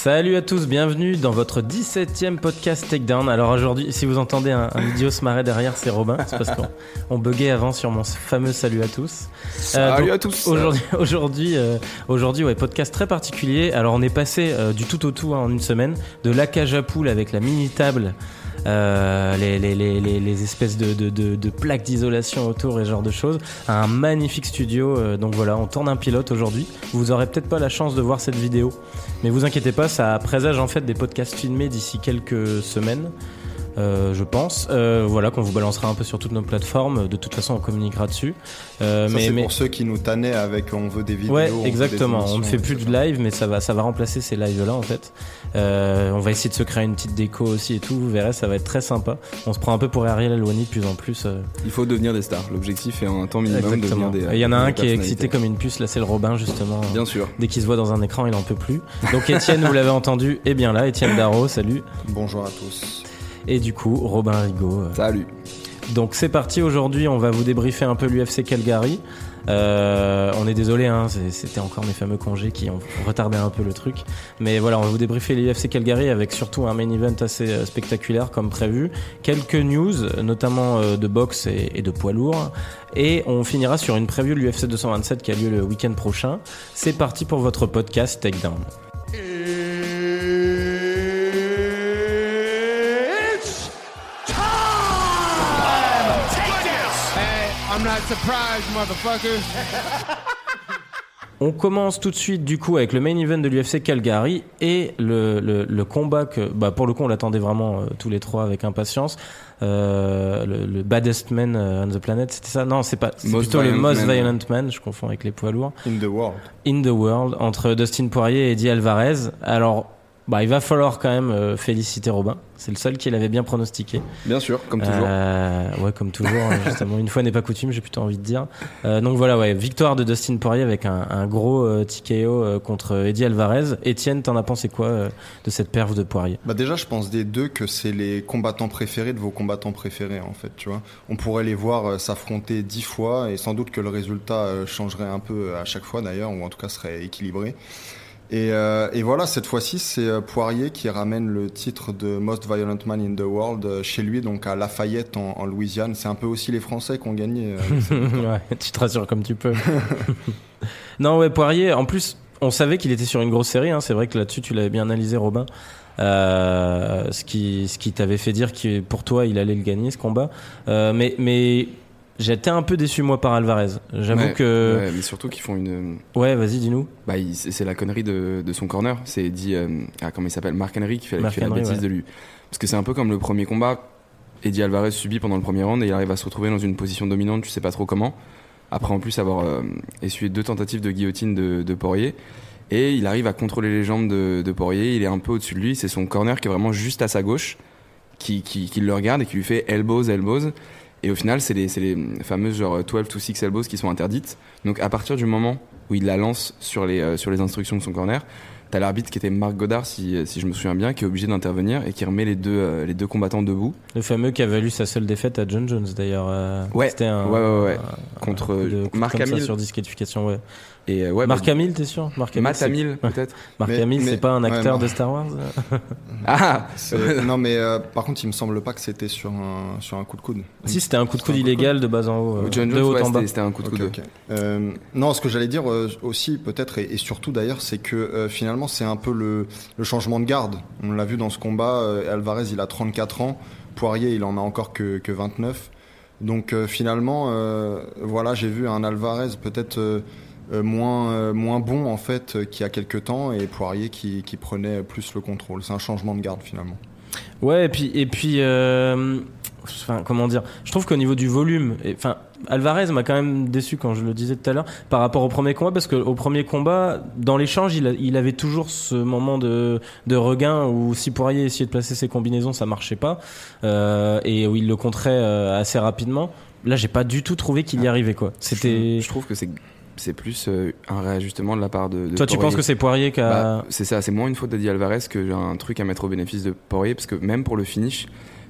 Salut à tous, bienvenue dans votre 17e podcast Takedown. Alors aujourd'hui, si vous entendez un, un idiot se marrer derrière, c'est Robin. C'est parce qu'on on buguait avant sur mon fameux salut à tous. Salut donc, à tous. Aujourd'hui, aujourd'hui, euh, aujourd'hui, ouais, podcast très particulier. Alors on est passé euh, du tout au tout hein, en une semaine, de la cage à poule avec la mini table. Euh, les, espèces de, plaques d'isolation autour et ce genre de choses. Un magnifique studio euh, donc voilà on tourne un pilote aujourd'hui. Vous aurez peut-être pas la chance de voir cette vidéo. Mais vous inquiétez pas ça présage en fait des podcasts filmés d'ici quelques semaines euh, je pense. Euh, voilà, qu'on vous balancera un peu sur toutes nos plateformes. De toute façon, on communiquera dessus. Euh, Ça, mais c'est mais pour ceux qui nous tannaient avec on veut des vidéos. ouais, exactement. On ne fait plus de live, mais ça va, ça va remplacer ces lives-là en fait. Euh, on va essayer de se créer une petite déco aussi et tout. Vous verrez, ça va être très sympa. On se prend un peu pour Ariel Helwani de plus en plus. euh, Il faut devenir des stars. L'objectif est en un temps minimum exactement. devenir des. Il y en a un qui est excité comme une puce. Là, c'est le Robin justement. Bien sûr. Dès qu'il se voit dans un écran, il en peut plus. Donc Étienne, vous l'avez entendu, est bien là. Étienne Darro, salut. Bonjour à tous. Et du coup, Robin Rigaud. euh, Salut. Donc c'est parti aujourd'hui, on va vous débriefer un peu l'UFC Calgary. Euh, on est désolé, hein, c'était encore mes fameux congés qui ont retardé un peu le truc. Mais voilà, on va vous débriefer l'UFC Calgary avec surtout un main event assez euh, spectaculaire comme prévu. Quelques news, notamment de boxe et, et de poids lourd. Et on finira sur une preview de l'UFC 227 qui a lieu le week-end prochain. C'est parti pour votre podcast Takedown. Motherfuckers. On commence tout de suite du coup avec le main event de l'UFC Calgary et le, le, le combat que bah, pour le coup on l'attendait vraiment euh, tous les trois avec impatience. Euh, le, le baddest man euh, on the planet, c'était ça? Non, c'est pas. C'est Most plutôt le violent most man. violent man. Je confonds avec les poids lourds. In the world. In the world entre Dustin Poirier et Eddie Alvarez. Alors. Bah, il va falloir quand même euh, féliciter Robin. C'est le seul qui l'avait bien pronostiqué. Bien sûr, comme toujours. Euh, ouais, comme toujours, hein, justement. Une fois n'est pas coutume, j'ai plutôt envie de dire. Euh, donc voilà, ouais, victoire de Dustin Poirier avec un, un gros euh, TKO euh, contre Eddie Alvarez. Étienne, t'en as pensé quoi euh, de cette perf de Poirier? Bah déjà, je pense des deux que c'est les combattants préférés de vos combattants préférés en fait, tu vois. On pourrait les voir euh, s'affronter dix fois et sans doute que le résultat euh, changerait un peu à chaque fois d'ailleurs, ou en tout cas serait équilibré. Et, euh, et voilà, cette fois-ci, c'est euh, Poirier qui ramène le titre de Most Violent Man in the World euh, chez lui, donc à Lafayette en, en Louisiane. C'est un peu aussi les Français qui ont gagné. Ouais, tu te rassures comme tu peux. non, ouais, Poirier, en plus, on savait qu'il était sur une grosse série. Hein. C'est vrai que là-dessus, tu l'avais bien analysé, Robin. Euh, ce qui, ce qui t'avait fait dire que pour toi, il allait le gagner, ce combat. Euh, mais, mais j'étais un peu déçu, moi, par Alvarez. J'avoue Ouais, que. ouais, mais surtout qu'ils font une. Ouais, vas-y, dis-nous. Bah, c'est la connerie de, de son corner. C'est dit. euh, ah, comment il s'appelle? Mark Henry qui fait, qui la bêtise ouais. de lui. Parce que c'est un peu comme le premier combat. Eddie Alvarez subit pendant le premier round et il arrive à se retrouver dans une position dominante, tu sais pas trop comment. Après, en plus, avoir euh, essuyé deux tentatives de guillotine de, de Poirier. Et il arrive à contrôler les jambes de, de Poirier. Il est un peu au-dessus de lui. C'est son corner qui est vraiment juste à sa gauche, qui, qui, qui le regarde et qui lui fait elbows, elbows. Et au final, c'est les, les fameuses genre 12 to 6 elbows qui sont interdites. Donc à partir du moment où il la lance sur les, euh, sur les instructions de son corner, t'as l'arbitre qui était Marc Godard, si, si je me souviens bien, qui est obligé d'intervenir et qui remet les deux, euh, les deux combattants debout. Le fameux qui a valu sa seule défaite à John Jones, d'ailleurs. euh, Ouais, C'était un. ouais, ouais, ouais. un- Contre, un de- euh, ça Hamill. sur disqualification, ouais. Et euh, ouais, Mark bah, Hamill, t'es sûr Mark Hamill, Matt c'est- Hamill, peut-être Mark Mais- Hamill, mais- c'est pas un acteur de Star Wars Ah non, mais euh, par contre, il me semble pas que c'était sur un, sur un coup de coude. Si, c'était un coup de coude coup de illégal de bas en haut. euh, John de haut ouais, en bas. c'était un coup de. Euh, non, ce que j'allais dire euh, aussi, peut-être, et, et surtout d'ailleurs, c'est que euh, finalement, c'est un peu le, le changement de garde. On l'a vu dans ce combat, euh, Alvarez, il a 34 ans, Poirier, il en a encore que, que 29. Donc euh, finalement, euh, voilà, j'ai vu un Alvarez peut-être euh, moins, euh, moins bon, en fait, euh, qu'il y a quelques temps, et Poirier qui, qui prenait plus le contrôle. C'est un changement de garde, finalement. Ouais, et puis, et puis euh, enfin, comment dire? Je trouve qu'au niveau du volume, et- enfin, Alvarez m'a quand même déçu quand je le disais tout à l'heure par rapport au premier combat, parce qu'au premier combat, dans l'échange, il, avait toujours ce moment de, de regain où si Poirier essayait de placer ses combinaisons, ça marchait pas, euh, et où il le contrait euh, assez rapidement. Là, j'ai pas du tout trouvé qu'il y arrivait, quoi. C'était. Je, je trouve que c'est c'est plus euh, un réajustement de la part de. de Toi, tu penses que c'est Poirier qui a. Bah, c'est ça, c'est moins une faute d'Eddie Alvarez que un truc à mettre au bénéfice de Poirier, parce que même pour le finish,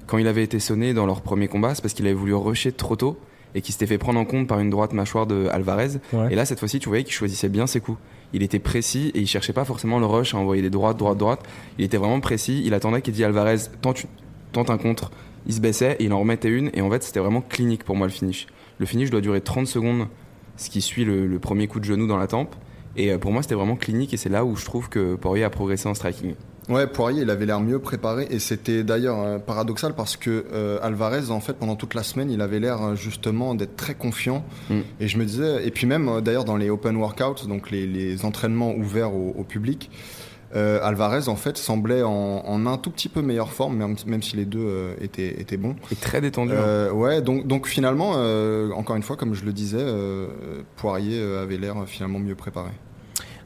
quand il avait été sonné dans leur premier combat, c'est parce qu'il avait voulu rusher trop tôt et qu'il s'était fait prendre en compte par une droite mâchoire de Alvarez. Ouais. Et là, cette fois-ci, tu voyais qu'il choisissait bien ses coups. il était précis et il cherchait pas forcément le rush à envoyer des droites, droite, droite. Il était vraiment précis. Il attendait qu'Eddie Alvarez tente, tente un contre, il se baissait et il en remettait une. Et en fait, c'était vraiment clinique pour moi le finish. Le finish doit durer 30 secondes, ce qui suit le, le premier coup de genou dans la tempe. Et euh, pour moi, c'était vraiment clinique et c'est là où je trouve que Poirier a progressé en striking. Ouais, Poirier, il avait l'air mieux préparé et c'était d'ailleurs euh, paradoxal parce que euh, Alvarez, en fait, pendant toute la semaine, il avait l'air justement d'être très confiant. Mm. Et je me disais, et puis même d'ailleurs dans les open workouts, donc les, les entraînements ouverts au, au public, euh, Alvarez en fait semblait en, en un tout petit peu meilleure forme, même, même si les deux euh, étaient, étaient bons. Et très détendu. hein. Euh, ouais, donc, donc finalement, euh, encore une fois, comme je le disais, euh, Poirier avait l'air finalement mieux préparé.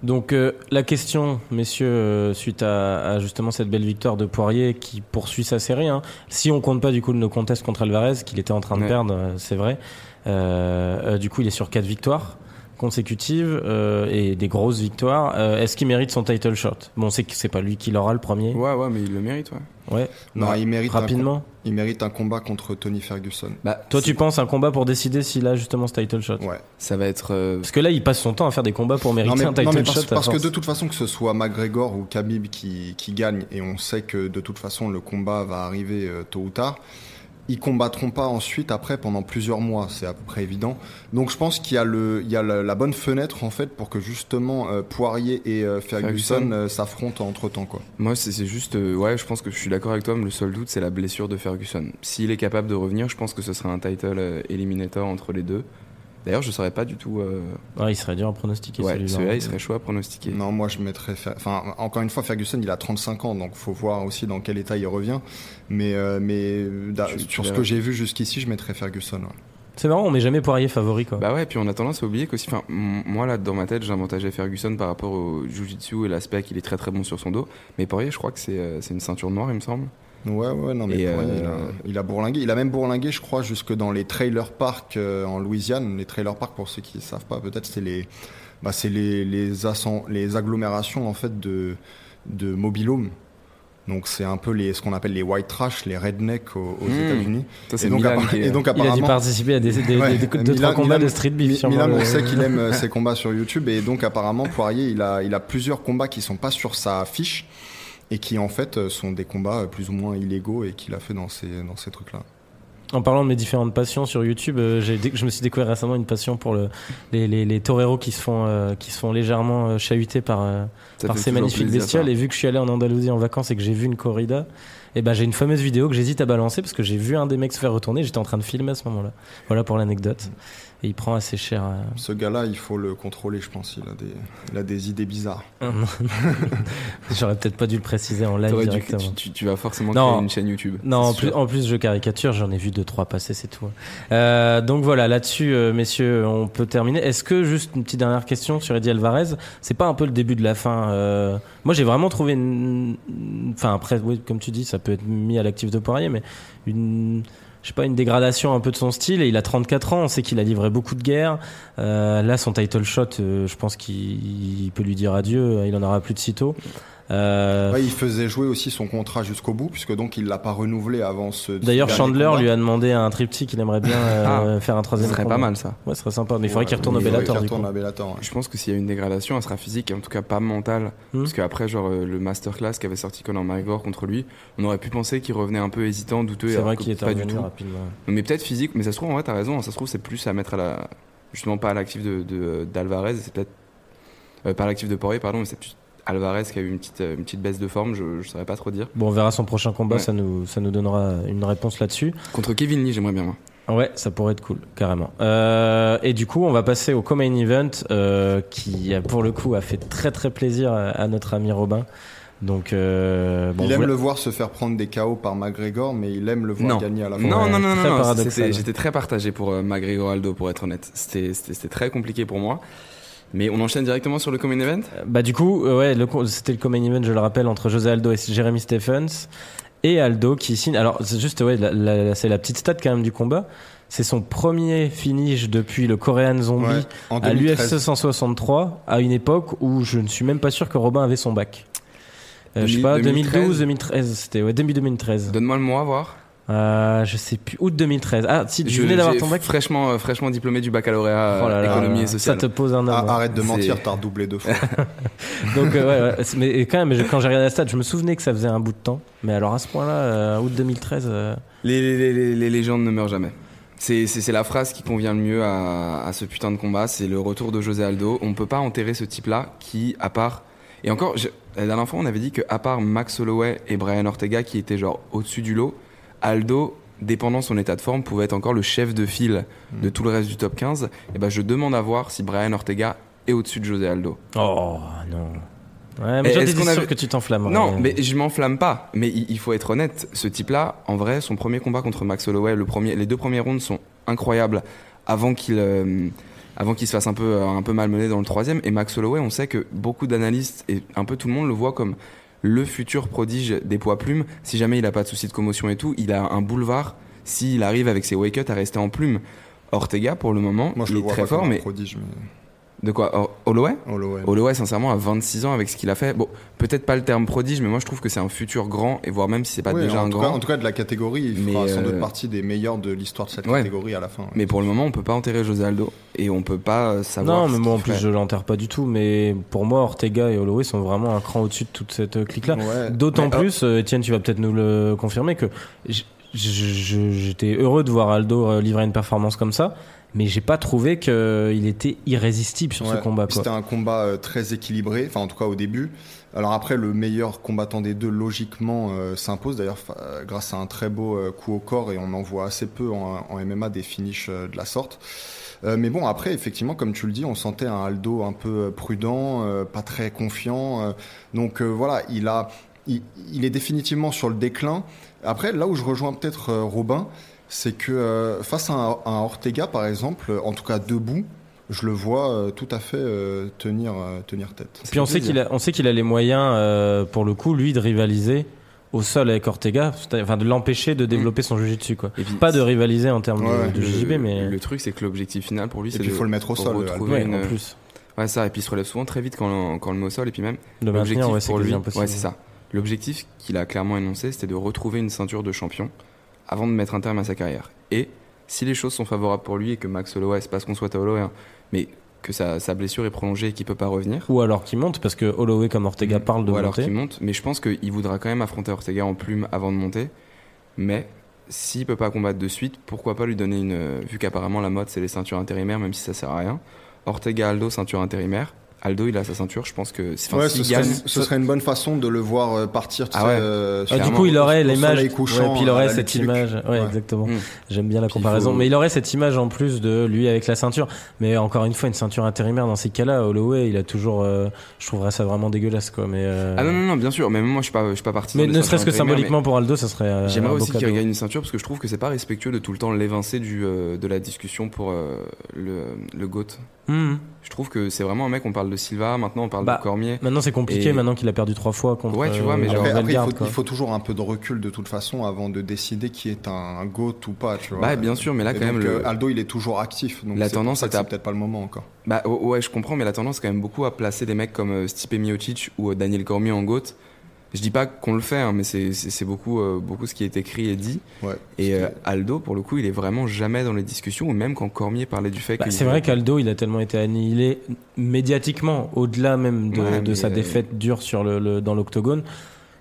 Donc euh, la question, messieurs, euh, suite à, à justement cette belle victoire de Poirier qui poursuit sa série, hein, si on compte pas du coup le contest contre Alvarez qu'il était en train de Ouais. perdre, c'est vrai. Euh, euh, du coup, il est sur quatre victoires consécutives euh, et des grosses victoires. Euh, Est-ce qu'il mérite son title shot? Bon, on sait que c'est pas lui qui l'aura le premier. Ouais, ouais, mais il le mérite, ouais. Ouais. Non, il mérite un rapidement. Il mérite un combat contre Tony Ferguson. Bah, Toi, c'est- tu penses un combat pour décider s'il a justement ce title shot? Ouais. ça va être. euh, Parce que là, il passe son temps à faire des combats pour mériter Non mais, un title non, mais parce, shot. parce que de toute façon que ce soit McGregor ou Khabib qui, qui gagne et on sait que de toute façon le combat va arriver tôt ou tard, ils combattront pas ensuite après pendant plusieurs mois, c'est à peu près évident. Donc je pense qu'il y a le il y a la, la bonne fenêtre en fait pour que justement euh, Poirier et euh, Ferguson, Ferguson. euh, s'affrontent entre temps quoi. Moi, c'est juste. ouais, je pense que je suis d'accord avec toi, mais le seul doute, c'est la blessure de Ferguson. S'il est capable de revenir, je pense que ce serait un title eliminator entre les deux. D'ailleurs, je saurais pas du tout. euh, Ouais, il serait dur à pronostiquer Ouais, celui-là. celui-là, il serait chaud à pronostiquer. Non, moi je mettrais enfin encore une fois Ferguson, il a 35 ans donc faut voir aussi dans quel état il revient mais euh, mais euh, Tu- sur ce que j'ai vu jusqu'ici, je mettrais Ferguson. ouais. C'est marrant, on met jamais Poirier favori quoi. Bah ouais, puis on a tendance à oublier qu'aussi, enfin, moi là, dans ma tête, j'avantageais Ferguson par rapport au Jiu-Jitsu et l'aspect qu'il est très très bon sur son dos. Mais Poirier, je crois que c'est euh, c'est une ceinture noire, il me semble. Ouais, ouais, non, mais Et, Poirier, il, a, euh, il a bourlingué. Il a même bourlingué, je crois, jusque dans les trailer parks euh, en Louisiane. Les trailer parks, pour ceux qui ne savent pas, peut-être, c'est les, bah, c'est les, les, agglomérations, en fait, de, de mobilhomes. Donc, c'est un peu les, ce qu'on appelle les white trash, les rednecks aux, aux Mmh. États-Unis. Ça, c'est Et, donc, qui et donc, il a dû apparemment. participer à des, des, Ouais, des- deux, Milan- trois combats Milan- de street beef. Milan, le- on sait qu'il aime euh, ses combats sur YouTube et donc apparemment Poirier, il a, il a plusieurs combats qui sont pas sur sa fiche et qui en fait euh, sont des combats euh, plus ou moins illégaux et qu'il a fait dans ces, dans ces trucs-là. En parlant de mes différentes passions sur YouTube, euh, je me suis découvert récemment une passion pour le, les, les, les toreros qui se font, euh, qui se font légèrement euh, chahuter par, euh, par ces magnifiques bestioles. Et vu que je suis allé en Andalousie en vacances et que j'ai vu une corrida, et ben j'ai une fameuse vidéo que j'hésite à balancer parce que j'ai vu un des mecs se faire retourner. J'étais en train de filmer à ce moment-là. Voilà pour l'anecdote. Et il prend assez cher. euh. Ce gars-là, il faut le contrôler, je pense. Il a des, il a des idées bizarres. J'aurais peut-être pas dû le préciser en live T'aurais dû- directement. tu, tu- tu vas forcément Non. créer une chaîne YouTube. Non, en plus, en plus je caricature, j'en ai vu deux trois passer, c'est tout. Euh, donc voilà, là-dessus, euh, messieurs, on peut terminer. Est-ce que juste une petite dernière question sur Eddie Alvarez, c'est pas un peu le début de la fin euh, Moi, j'ai vraiment trouvé, une... enfin après, oui, comme tu dis, ça peut être mis à l'actif de Poirier, mais une je sais pas, une dégradation un peu de son style. Et il a 34 ans, on sait qu'il a livré beaucoup de guerres. Euh, là, son title shot, euh, je pense qu'il il peut lui dire adieu. Il en aura plus de sitôt. Euh, Ouais, il faisait jouer aussi son contrat jusqu'au bout, puisque donc il l'a pas renouvelé avant ce. ce D'ailleurs, Chandler combat. lui a demandé un triptyque qu'il aimerait bien euh, faire un Ça troisième. serait combat. pas mal ça. Ouais, ce serait sympa. Mais il faudrait qu'il retourne au Bellator. qu'il du coup. retourne à Bellator, ouais. Je pense que s'il y a une dégradation, elle sera physique, et en tout cas pas mentale. Hmm. Parce qu'après, genre, euh, le masterclass qu'avait sorti Conor McGregor contre lui, on aurait pu penser qu'il revenait un peu hésitant, douteux. C'est vrai qu'il était pas du tout. rapidement. Mais peut-être physique, mais ça se trouve, en vrai, t'as raison, ça se trouve, c'est plus à mettre à la. Justement, pas à l'actif de, de- d'Alvarez, c'est peut-être. euh, pas à l'actif de Poirier, pardon, mais c'est Alvarez qui a eu une petite, euh, une petite baisse de forme, je, je saurais pas trop dire. Bon, on verra son prochain combat. Ouais. Ça nous, ça nous donnera une réponse là-dessus. Contre Kevin Lee, j'aimerais bien, moi. Ouais, ça pourrait être cool, carrément. Euh, et du coup, on va passer au co-main event euh, qui, pour le coup, a fait très très plaisir à, à notre ami Robin. Donc, euh, bon, il aime vous- le voir se faire prendre des KO par McGregor, mais il aime le voir Non. gagner à la fin. Non, Ouais, non, non, non, non, j'étais très partagé pour euh, McGregor Aldo, pour être honnête. C'était, c'était, c'était très compliqué pour moi. Mais on enchaîne directement sur le Common Event? Bah du coup, euh, ouais, c'était le co-main event, je le rappelle, entre José Aldo et Jeremy Stephens et Aldo qui signe. Alors c'est juste, ouais, c'est la petite stat quand même du combat. C'est son premier finish depuis le Korean Zombie Ouais, en à 2013. l'UFC 163, à une époque où je ne suis même pas sûr que Robin avait son bac. Euh, je sais pas, 2012, 2013, c'était ouais, début 2013. Donne-moi le mois, voir. Euh, je sais plus. Août 2013. Ah, si, tu Je- venais d'avoir ton bac. fraîchement, euh, fraîchement diplômé du baccalauréat Oh là euh, là, économie et Ça sociale. te pose un homme. Ah, hein. arrête de mentir, t'as redoublé deux fois. Donc, euh, ouais, mais quand même, je- quand j'ai regardé la stat, je me souvenais que ça faisait un bout de temps. Mais alors à ce point-là, euh, août 2013. euh, Les, les, les, les légendes ne meurent jamais. C'est la phrase qui convient le mieux à, à ce putain de combat. C'est le retour de José Aldo. On ne peut pas enterrer ce type-là qui, à part. Et encore, je- la dernière fois, on avait dit que, à part Max Holloway et Brian Ortega qui étaient genre au-dessus du lot, Aldo, dépendant son état de forme, pouvait être encore le chef de file de tout le reste du top 15. Et ben, je demande à voir si Brian Ortega est au-dessus de José Aldo. Oh non. Ouais, mais qu'on sûr que tu t'enflammes. Non, mais je m'enflamme pas. Mais il, il faut être honnête, ce type-là, en vrai, son premier combat contre Max Holloway, le premier, les deux premières rounds sont incroyables avant qu'il euh, avant qu'il se fasse un peu un peu malmené dans le troisième. Et Max Holloway, on sait que beaucoup d'analystes et un peu tout le monde le voit comme le futur prodige des poids plumes. Si jamais il a pas de soucis de commotion et tout, il a un boulevard. S'il arrive avec ses wake à rester en plume. Ortega, pour le moment, Moi, je il le est vois très pas fort, prodige, mais de quoi? Ho- Holloway? Holloway. Holloway, sincèrement, à 26 ans avec ce qu'il a fait, bon, peut-être pas le terme prodige, mais moi je trouve que c'est un futur grand, et voire même si c'est pas Oui, déjà un grand. Cas, en tout cas, de la catégorie, il fera sans doute euh, partie des meilleurs de l'histoire de cette Ouais. catégorie à la fin. Mais pour le moment, on peut pas enterrer José Aldo, et on peut pas euh, savoir. Non, mais moi en plus fait. je l'enterre pas du tout. Mais pour moi, Ortega et Holloway sont vraiment un cran au-dessus de toute cette euh, clique-là. Ouais. D'autant Mais, plus, Étienne, tu vas peut-être nous le confirmer, que j'étais heureux de voir Aldo livrer une performance comme ça, mais j'ai pas trouvé qu'il était irrésistible sur ce combat. C'était un combat euh, très équilibré, enfin en tout cas au début. Alors après, le meilleur combattant des deux, logiquement, euh, s'impose, d'ailleurs euh, grâce à un très beau euh, coup au corps, et on en voit assez peu en, en MMA des finishes euh, de la sorte. Euh, mais bon, après, effectivement, comme tu le dis, on sentait un Aldo un peu euh, prudent, euh, pas très confiant. euh, donc euh, voilà, il, a, il, il est définitivement sur le déclin. Après, là où je rejoins peut-être euh, Robin, c'est que euh, face à un, à un Ortega, par exemple, en tout cas debout, je le vois euh, tout à fait euh, tenir, euh, tenir tête. Puis on sait qu'il a, on sait qu'il a les moyens, euh, pour le coup, lui, de rivaliser au sol avec Ortega, enfin de l'empêcher de développer son jiu-jitsu quoi. Et puis, Pas de rivaliser en termes de- Ouais, de, JJB, mais le truc, c'est que l'objectif final pour lui, Et c'est puis, de faut le mettre au sol, retrouver ouais, une- en plus Ouais, ça. Et puis il se relève souvent très vite quand, quand on le met au sol, et puis même de L'objectif maintenir, ouais, c'est pour lui, ouais, c'est ça. L'objectif qu'il a clairement énoncé, c'était de retrouver une ceinture de champion avant de mettre un terme à sa carrière. Et si les choses sont favorables pour lui et que Max Holloway, c'est pas ce qu'on souhaite à Holloway, hein, mais que sa, sa blessure est prolongée et qu'il peut pas revenir, Ou alors qu'il monte, parce que Holloway comme Ortega parle de ou alors qu'il monte, mais je pense qu'il voudra quand même affronter Ortega en plume avant de monter. Mais s'il peut pas combattre de suite, pourquoi pas lui donner une. Vu qu'apparemment la mode c'est les ceintures intérimaires, même si ça sert à rien. Ortega Aldo, ceinture intérimaire. Aldo, il a sa ceinture, je pense que. Enfin, Ouais, ce, serait, gagne- ce serait une bonne façon de le voir euh, partir. tu Ah sais, ouais. euh, Ah, sur- du coup, il aurait au l'image, ouais, puis il aurait la cette image, ouais, Ouais. exactement. Mm. J'aime bien la Puis il comparaison, faut- mais il aurait cette image en plus de lui avec la ceinture. Mais encore une fois, une ceinture intérimaire dans ces cas-là, Holloway, il a toujours, euh, je trouverais ça vraiment dégueulasse, quoi. Mais euh, Ah non, non, non, bien sûr, mais même moi je suis pas, je suis pas parti. mais ne serait-ce que symboliquement pour Aldo, ça serait. euh, J'aimerais aussi qu'il regagne une ceinture parce que je trouve que c'est pas respectueux de tout le temps l'évincer du, euh, de la discussion pour euh, le, le GOAT. Mhm. Je trouve que c'est vraiment un mec, on parle de Silva, maintenant on parle Bah, de Cormier. Maintenant, c'est compliqué. Et- Maintenant qu'il a perdu trois fois contre. Ouais, tu vois, mais euh, genre- Après, après, il, faut, il faut toujours un peu de recul de toute façon avant de décider qui est un GOAT ou pas. Tu vois. Bah, bien sûr, mais là Et quand même, euh, le- Aldo, il est toujours actif. Donc La tendance à- c'est peut-être pas le moment encore. Bah oh, ouais, je comprends, mais la tendance quand même beaucoup à placer des mecs comme euh, Stipe Miocic ou Daniel Cormier en GOAT. Je dis pas qu'on le fait, hein, mais c'est- c'est c'est beaucoup, euh, beaucoup ce qui est écrit et dit. Ouais. Et euh, Aldo, pour le coup, il est vraiment jamais dans les discussions, ou même quand Cormier parlait du fait Bah, que. c'est vrai qu'Aldo, il a tellement été annihilé médiatiquement, au-delà même de, Ouais, de sa euh, défaite dure sur le, le- dans l'octogone,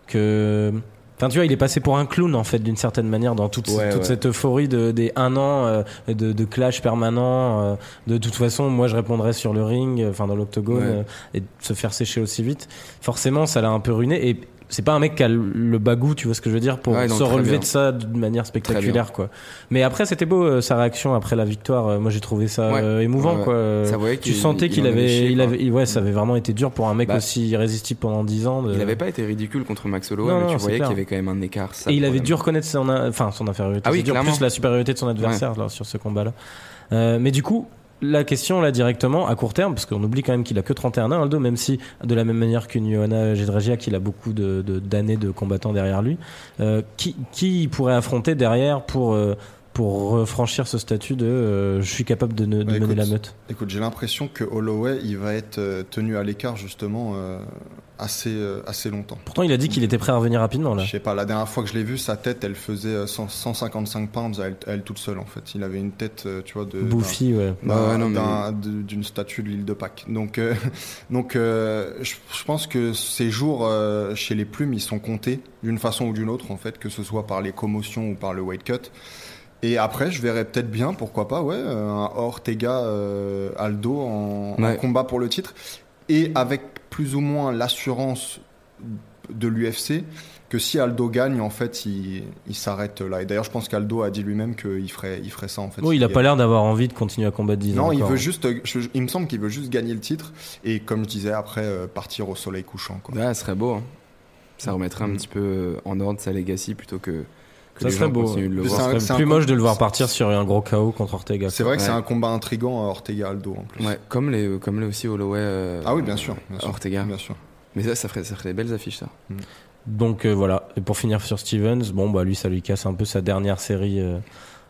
que. Enfin, tu vois, il est passé pour un clown en fait, d'une certaine manière, dans toute, Ouais, toute ouais. cette euphorie de, des un an euh, de, de clash permanent. euh, de toute façon, moi, je répondrais sur le ring, euh, enfin dans l'octogone, Ouais. euh, et de se faire sécher aussi vite. Forcément, ça l'a un peu ruiné. Et c'est pas un mec qui a le- bagou, tu vois ce que je veux dire, pour Ouais, se relever de ça d'une manière spectaculaire, quoi. Mais après, c'était beau euh, sa réaction après la victoire. Euh, moi, j'ai trouvé ça Ouais. euh, émouvant, Ouais, quoi. Ça tu qu'il- sentais il qu'il en avait, il avait, ouais, ça avait vraiment été dur pour un mec Bah, aussi irrésistible pendant 10 ans. de- Il avait pas été ridicule contre Max Holloway, mais tu voyais qu'il y avait quand même un écart. ça, Et il avait dû reconnaître son, enfin, son infériorité. Ah oui, dur, plus la supériorité de son adversaire là, sur ce combat-là. Mais du coup, la question là directement à court terme, parce qu'on oublie quand même qu'il a que 31 ans, Aldo, même si de la même manière qu'une Johanna Jedrzejczyk, qu'il a beaucoup de de- d'années de, combattants derrière lui, euh, qui, qui il pourrait affronter derrière pour euh, pour franchir ce statut de euh, je suis capable de, ne- de Bah, mener écoute, la meute Écoute, j'ai l'impression que Holloway, il va être euh, tenu à l'écart justement euh, assez, euh, assez longtemps. Pourtant, il a dit qu'il était prêt à revenir rapidement là. Je sais pas, la dernière fois que je l'ai vu, sa tête, elle faisait euh, 100 155 pounds à elle, à elle toute seule en fait. Il avait une tête, tu vois, de. Bouffi, ouais. mais- de- d'une statue de l'île de Pâques. Donc, euh, donc euh, je, je pense que ces jours euh, chez les plumes, ils sont comptés d'une façon ou d'une autre, en fait, que ce soit par les commotions ou par le weight cut. Et après, je verrais peut-être bien, pourquoi pas, ouais, euh, un Ortega euh, Aldo en, combat pour le titre, et avec plus ou moins l'assurance de l'UFC que si Aldo gagne, en fait, il, il s'arrête là. Et d'ailleurs, je pense qu'Aldo a dit lui-même qu'il ferait, il ferait ça, en fait. Oui, il a s'il pas l'air d'avoir envie de continuer à combattre 10 ans. non, il veut juste. je- il me semble qu'il veut juste gagner le titre et, comme je disais, après euh, partir au soleil couchant. Quoi. Ouais, ce serait beau. hein. Ça remettrait un petit peu en ordre sa legacy plutôt que, que Ça les serait gens beau, continuent de le voir. c'est plus moche de le voir partir sur un gros KO contre Ortega. C'est vrai que c'est un combat intrigant, euh, Ortega Aldo en plus. Ouais, comme les, comme les aussi Holloway. euh, Ah oui, bien sûr. Bien sûr. Ortega. Bien sûr. Mais ça, ça ferait, ça ferait des belles affiches, ça. Donc euh, voilà. Et pour finir sur Stevens, bon bah lui ça lui casse un peu sa dernière série euh,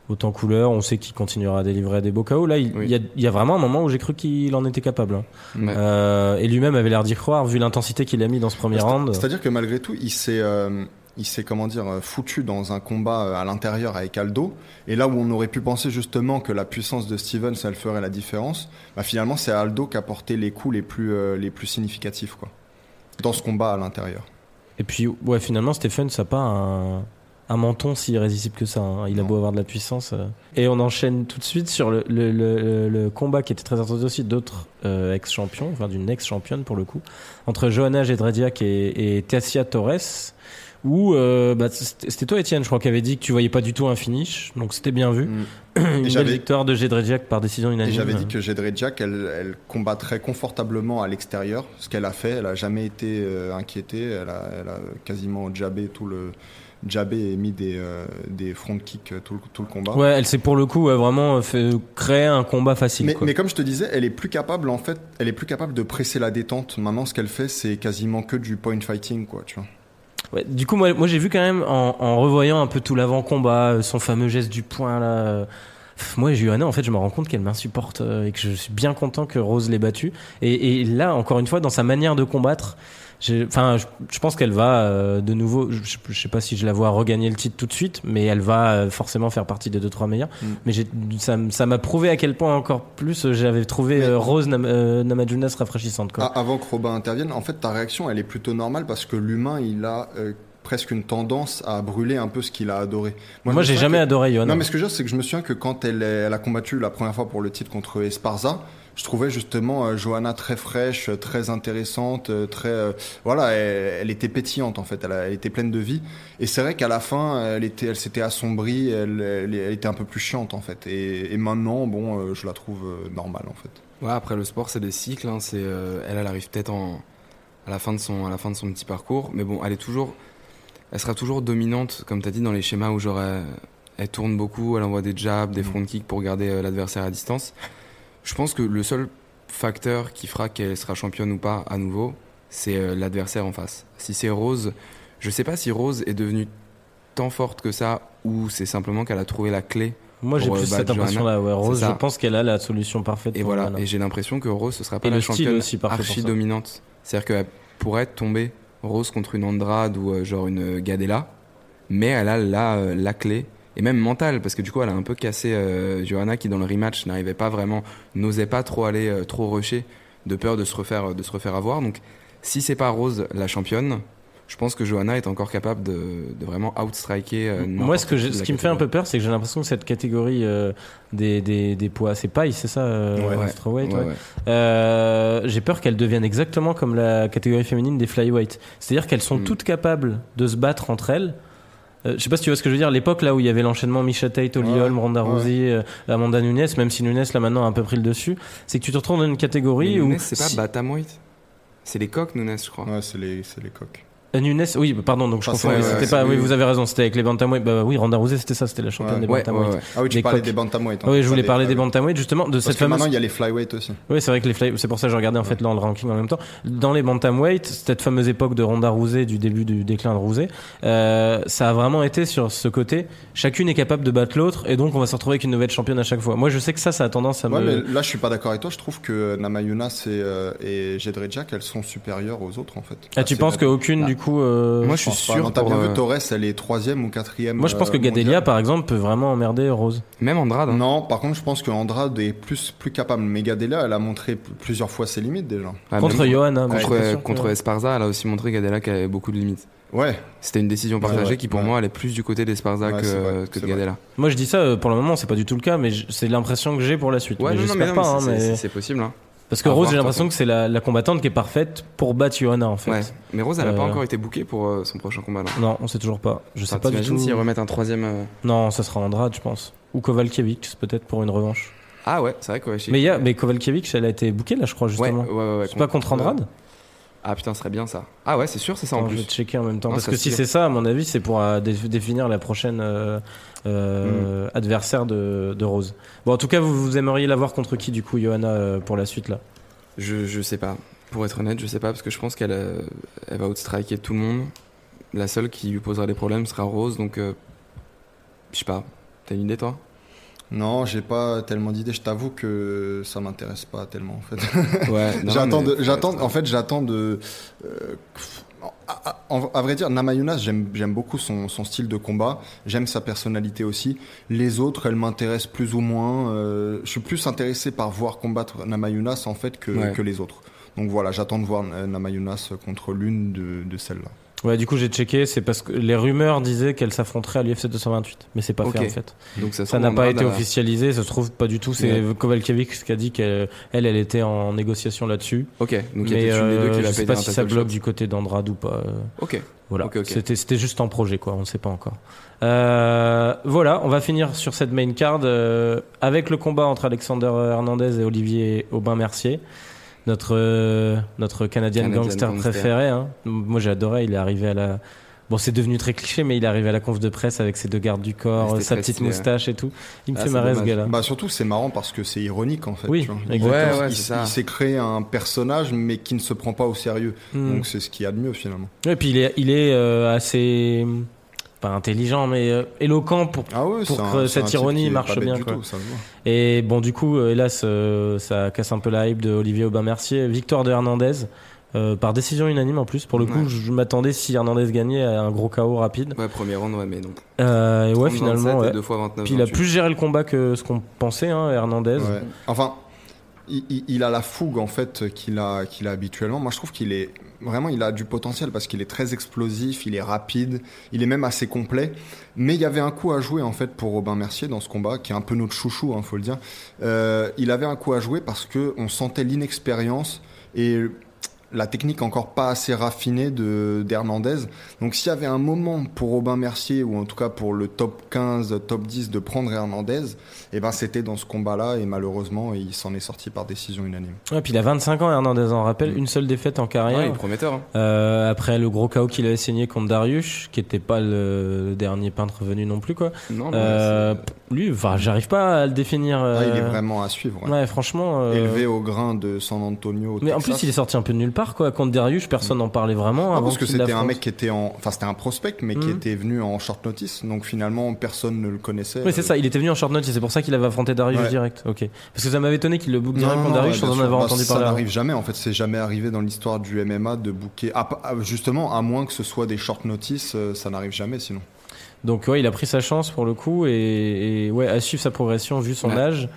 autant couleur. On sait qu'il continuera à délivrer des beaux KO. Là, il, Oui. il y, a, il y a vraiment un moment où j'ai cru qu'il en était capable. hein. Ouais. Euh, et lui-même avait l'air d'y croire vu l'intensité qu'il a mis dans ce premier round. C'est-à-dire que malgré tout, il s'est, euh, il s'est comment dire, euh, foutu dans un combat euh, à l'intérieur avec Aldo. Et là où on aurait pu penser justement que la puissance de Stevens, elle ferait la différence, bah, finalement c'est Aldo qui a porté les coups les plus, euh, les plus significatifs, quoi. Dans ce combat à l'intérieur. Et puis ouais, finalement Stephen ça pas un, un menton si irrésistible que ça. hein. Il a Non. beau avoir de la puissance. euh. Et on enchaîne tout de suite sur le, le, le- le combat qui était très attendu aussi d'autres euh, ex-champions, enfin d'une ex-championne pour le coup, entre Johanna Jedrzejczyk et, et Tessia Torres. Où euh, bah, c'était toi Étienne, je crois, qui avait dit que tu voyais pas du tout un finish, donc c'était bien vu. Mm. Une belle victoire de Jedrzejczyk par décision Et unanime. j'avais dit que Jedre Jack, elle, elle combattrait confortablement à l'extérieur, ce qu'elle a fait. Elle a jamais été euh, inquiétée. Elle a, elle a quasiment jabé tout le jabé et mis des, euh, des front kicks tout, le- tout le combat. Ouais, elle s'est pour le coup vraiment fait créer un combat facile. Mais, quoi. mais comme je te disais, elle est plus capable en fait, elle est plus capable de presser la détente. Maintenant, ce qu'elle fait, c'est quasiment que du point fighting, quoi. Tu vois. Ouais, du coup, moi, moi j'ai vu quand même en, en revoyant un peu tout l'avant-combat, euh, son fameux geste du poing là. euh, Moi, Johanna, en fait, je me rends compte qu'elle m'insupporte euh, et que je suis bien content que Rose l'ait battue. Et, et là, encore une fois, dans sa manière de combattre, enfin, je, je pense qu'elle va euh, de nouveau. Je, je- sais pas si je la vois regagner le titre tout de suite, mais elle va euh, forcément faire partie des deux trois meilleurs. Mm. Mais ça m'a prouvé à quel point encore plus euh, j'avais trouvé Mais- euh, Rose Nam, Namajunas rafraîchissante. Quoi. Ah, avant que Robin intervienne, en fait, ta réaction, elle est plutôt normale parce que l'humain, il a presque une tendance à brûler un peu ce qu'il a adoré. moi, je me j'ai jamais que- adoré Johanna. Non, mais ce que je veux dire, c'est que je me souviens que quand elle, est- elle a combattu la première fois pour le titre contre Esparza, je trouvais justement euh, Johanna très fraîche, euh, très intéressante, euh, très voilà, elle, elle était pétillante en fait, elle, elle était pleine de vie. Et c'est vrai qu'à la fin, elle était, elle s'était assombrie, elle, était un peu plus chiante en fait. Et, et maintenant, bon, je la trouve normale en fait. Ouais, après le sport, c'est des cycles. hein, c'est, euh, elle, elle arrive peut-être en, à, la fin de son, à la fin de son petit parcours. Mais bon, elle est toujours. Elle sera toujours dominante, comme tu as dit, dans les schémas où genre, elle, elle tourne beaucoup, elle envoie des jabs, des Mm. front kicks pour garder l'adversaire à distance. Je pense que le seul facteur qui fera qu'elle sera championne ou pas à nouveau, c'est euh, l'adversaire en face. Si c'est Rose, je sais pas si Rose est devenue tant forte que ça ou c'est simplement qu'elle a trouvé la clé Moi, j'ai plus euh, cette impression-là. Ouais, Rose, je pense qu'elle a la solution parfaite. Et pour voilà, et j'ai l'impression que Rose ce sera pas Et la championne aussi archi dominante. C'est-à-dire qu'elle pourrait tomber Rose contre une Andrade ou euh, genre une Gadella, mais elle a la, euh, la clé et même mentale parce que du coup elle a un peu cassé euh, Johanna qui dans le rematch n'arrivait pas vraiment, n'osait pas trop aller euh, trop rusher de peur de se refaire de se refaire avoir. Donc si c'est pas Rose la championne, je pense que Johanna est encore capable de, de vraiment outstriker. euh, Moi, ce, que ce qui me fait un peu peur, c'est que j'ai l'impression que cette catégorie euh, des, des, des poids, c'est paille, c'est ça euh, Ouais. Ouais. Euh, J'ai peur qu'elles deviennent exactement comme la catégorie féminine des flyweight. C'est-à-dire qu'elles sont Mm. toutes capables de se battre entre elles. Euh, je sais pas si tu vois ce que je veux dire. L'époque là où il y avait l'enchaînement Misha Tate, Holly Ouais, Holm, Ronda ouais. Rousey, euh, Amanda Nunes, même si Nunes là maintenant a un peu pris le dessus, c'est que tu te retrouves dans une catégorie Mais où Nunes, c'est pas Bantamweight C'est les coques Nunes, je crois. Ouais, c'est les, c'est les coques. Nunes, oui, bah, pardon, donc je Enfin, confonds. c'était pas, oui, vous avez raison, c'était avec les bantamweight. Bah oui, Ronda Rousey, c'était ça, c'était la championne des bantamweight. Ah oui, tu parlais des bantamweight. hein, Ah oui, je voulais parler des flyweight. bantamweight justement de Parce cette que fameuse. maintenant, il y a les flyweight aussi. Oui, c'est vrai que les fly... c'est pour ça que je regardais en fait là le ranking en même temps. Dans les bantamweight, cette fameuse époque de Ronda Rousey, du début du déclin de Rousey, euh, ça a vraiment été sur ce côté. Chacune est capable de battre l'autre, et donc on va se retrouver avec une nouvelle championne à chaque fois. Moi, je sais que ça, ça a tendance à Ouais, me. mais là, je suis pas d'accord avec toi. Je trouve que Namayunas et, euh, et Jedrzejczyk, elles sont supérieures aux autres, en fait. Ah, tu penses qu'aucune Ah. du coup. euh, Moi, je suis sûr. T'as bien euh, vu, Torres, elle est troisième ou quatrième. Moi, je pense euh, que Gadelia, par exemple, peut vraiment emmerder Rose. Même Andrade. hein. Non, par contre, je pense que Andrade est plus, plus capable. Mais Gadelia, elle a montré plusieurs fois ses limites déjà. Ah, contre suis pas contre, Esparza, elle a aussi montré qu'Adela qui avait beaucoup de limites. Ouais, C'était une décision partagée ouais, qui, pour ouais. moi, allait plus du côté d'Esparza Ouais, que, vrai, que de Gadela. Moi, je dis ça pour le moment, c'est pas du tout le cas, mais c'est l'impression que j'ai pour la suite. Ouais, mais non, non, j'espère mais, non, pas. mais hein, c'est- mais- c'est possible. Hein. Parce que Rose, j'ai l'impression que c'est la, la combattante qui est parfaite pour battre Johanna en fait. Ouais. Mais Rose, elle a pas Euh, encore été bookée pour euh, son prochain combat. Là. Non, on sait toujours pas. Je sais Enfin, pas du tout. s'ils remettent un troisième. euh, Non, ça sera Andrade, je pense. Ou Kovalkiewicz, peut-être pour une revanche. Ah ouais, c'est vrai que ouais, je sais Mais, il y a, que- mais Kovalkiewicz, elle a été bookée là, je crois, Ouais, justement. ouais, ouais, ouais, c'est pas contre Andrade? Ah putain, ce serait bien ça. Ah ouais, c'est sûr, c'est ça en Attends, Je vais plus. checker en même temps. Non, Parce que si c'est ça, à mon avis, c'est pour euh, dé- définir la prochaine euh, euh, Hmm. adversaire de, de Rose. Bon, en tout cas, vous, vous aimeriez la voir contre qui, du coup, Johanna, pour la suite là? Je, je sais pas. Pour être honnête, je sais pas parce que je pense qu'elle elle va outstriker tout le monde. La seule qui lui posera des problèmes sera Rose, donc je sais pas. T'as une idée toi? Non, j'ai pas tellement d'idées. Je t'avoue que ça m'intéresse pas tellement, en fait. Ouais. j'attends, mais- de- j'attends. En fait, j'attends de. euh, à, à vrai dire, Namayunas, j'aime, j'aime beaucoup son, son style de combat. J'aime sa personnalité aussi. Les autres, elles m'intéressent plus ou moins. euh, je suis plus intéressé par voir combattre Namayunas en fait que, Ouais. que les autres. Donc voilà, j'attends de voir euh, Namayunas contre l'une de, de celles-là. Ouais, du coup, j'ai checké, c'est parce que les rumeurs disaient qu'elle s'affronterait à l'UFC 228. Mais c'est pas Ok. fait en fait. Donc ça, n'a pas été officialisé, ça se trouve pas du tout. C'est Kovalkiewicz qui a dit qu'elle, elle, elle était en négociation là-dessus. Ok. Donc il y a peut-être une des deux euh, qui je va sais pas si ça bloque du côté d'Andrade ou pas. euh, Ok. Voilà, Ok, ok. C'était, c'était juste en projet, quoi. On ne sait pas encore. Euh, voilà, on va finir sur cette main card euh, avec le combat entre Alexander Hernandez et Olivier Aubin-Mercier, notre euh, notre Canadien Canadian gangster, gangster. préféré. hein. Moi, j'ai adoré. Il est arrivé à la Bon, c'est devenu très cliché, mais il est arrivé à la conf de presse avec ses deux gardes du corps, Ouais, sa petite stylé, moustache et tout. Il me Ah, fait marrer ce gars-là. Bah surtout, c'est marrant parce que c'est ironique en fait. Oui, tu vois. exactement. Ouais, Il- ouais, il s'est créé un personnage, mais qui ne se prend pas au sérieux. Hmm. Donc c'est ce qu'il y a de mieux finalement. Et puis il est, il est euh, assez pas intelligent, mais euh, éloquent pour Ah ouais, Pour un- que cette ironie marche bien, quoi. tout. Et bon, du coup, euh, hélas, euh, ça casse un peu la hype de Olivier Aubin-Mercier. Victoire de Hernandez, euh, par décision unanime en plus. Pour le coup, Ouais. je m'attendais si Hernandez gagnait à un gros KO rapide. Ouais, premier round, ouais, mais non. Euh, et ouais, 30, finalement, 27 et ouais. deux fois 29. Puis il a 28. plus géré le combat que ce qu'on pensait, hein, Hernandez. Ouais. Enfin, il, a la fougue en fait qu'il a, qu'il a habituellement. Moi, je trouve qu'il est vraiment, il a du potentiel parce qu'il est très explosif, il est rapide, il est même assez complet. Mais il y avait un coup à jouer en fait pour Robin Mercier dans ce combat, qui est un peu notre chouchou, hein, faut le dire. Euh, il avait un coup à jouer parce que on sentait l'inexpérience et la technique encore pas assez raffinée de d'Hernandez. Donc s'il y avait un moment pour Robin Mercier ou en tout cas pour le top 15, top 10 de prendre Hernandez, et ben c'était dans ce combat-là et malheureusement il s'en est sorti par décision unanime. Ouais, puis il a 25 ans, Hernandez, on rappelle, Mm. une seule défaite en Ouais, carrière. il est prometteur. hein. Euh, après le gros KO qu'il avait signé contre Darius, qui était pas le dernier peintre venu non plus, quoi. Non, mais Euh, lui, enfin, j'arrive pas à le définir. Ah, il est euh, vraiment à suivre. ouais. Ouais, franchement. euh, Élevé au grain de San Antonio. au Mais en plus, il est sorti un peu de nulle part, quoi. Contre Darius, personne n'en parlait vraiment. Avant parce que c'était un mec qui était en, enfin c'était un prospect, mais qui Mhm. était venu en short notice, donc finalement personne ne le connaissait. Oui, c'est ça. Il était venu en short note et c'est pour ça qu'il avait affronté Darius Ouais. direct. Ok. Parce que ça m'avait étonné qu'il le book direct non, contre Darius ouais, sans en avoir Bah, entendu ça parler. avant. n'arrive jamais, en fait, c'est jamais arrivé dans l'histoire du MMA de booker. Ah, ah, justement, à moins que ce soit des short notice, euh, ça n'arrive jamais sinon. Donc ouais, il a pris sa chance pour le coup et, et ouais, à suivre sa progression vu son Ouais. âge.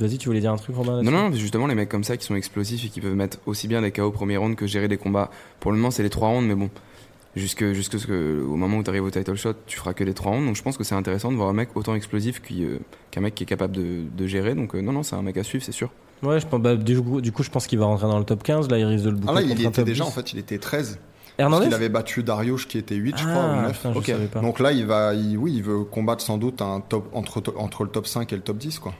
Vas-y, tu voulais dire un truc, Romain Non, non, justement, les mecs comme ça qui sont explosifs et qui peuvent mettre aussi bien des KO au premier round que gérer des combats. Pour le moment, c'est les trois rounds, mais bon, jusque, jusque ce que, au moment où tu arrives au title shot, tu feras que les trois rounds. Donc je pense que c'est intéressant de voir un mec autant explosif euh, qu'un mec qui est capable de, de gérer. Donc euh, non, non, c'est un mec à suivre, c'est sûr. Ouais, je pense, bah, du, coup, du coup, je pense qu'il va rentrer dans le top 15. Là, il risque de le booker Ah là, il était déjà, 10. en fait, il était 13. Hernandez qu'il avait battu Darius qui était 8, je crois, Ah, ou 9. putain, je Ok. savais pas. Donc là, il va, il- oui, il veut combattre sans doute un top, entre, entre le top 5 et le top 10, quoi.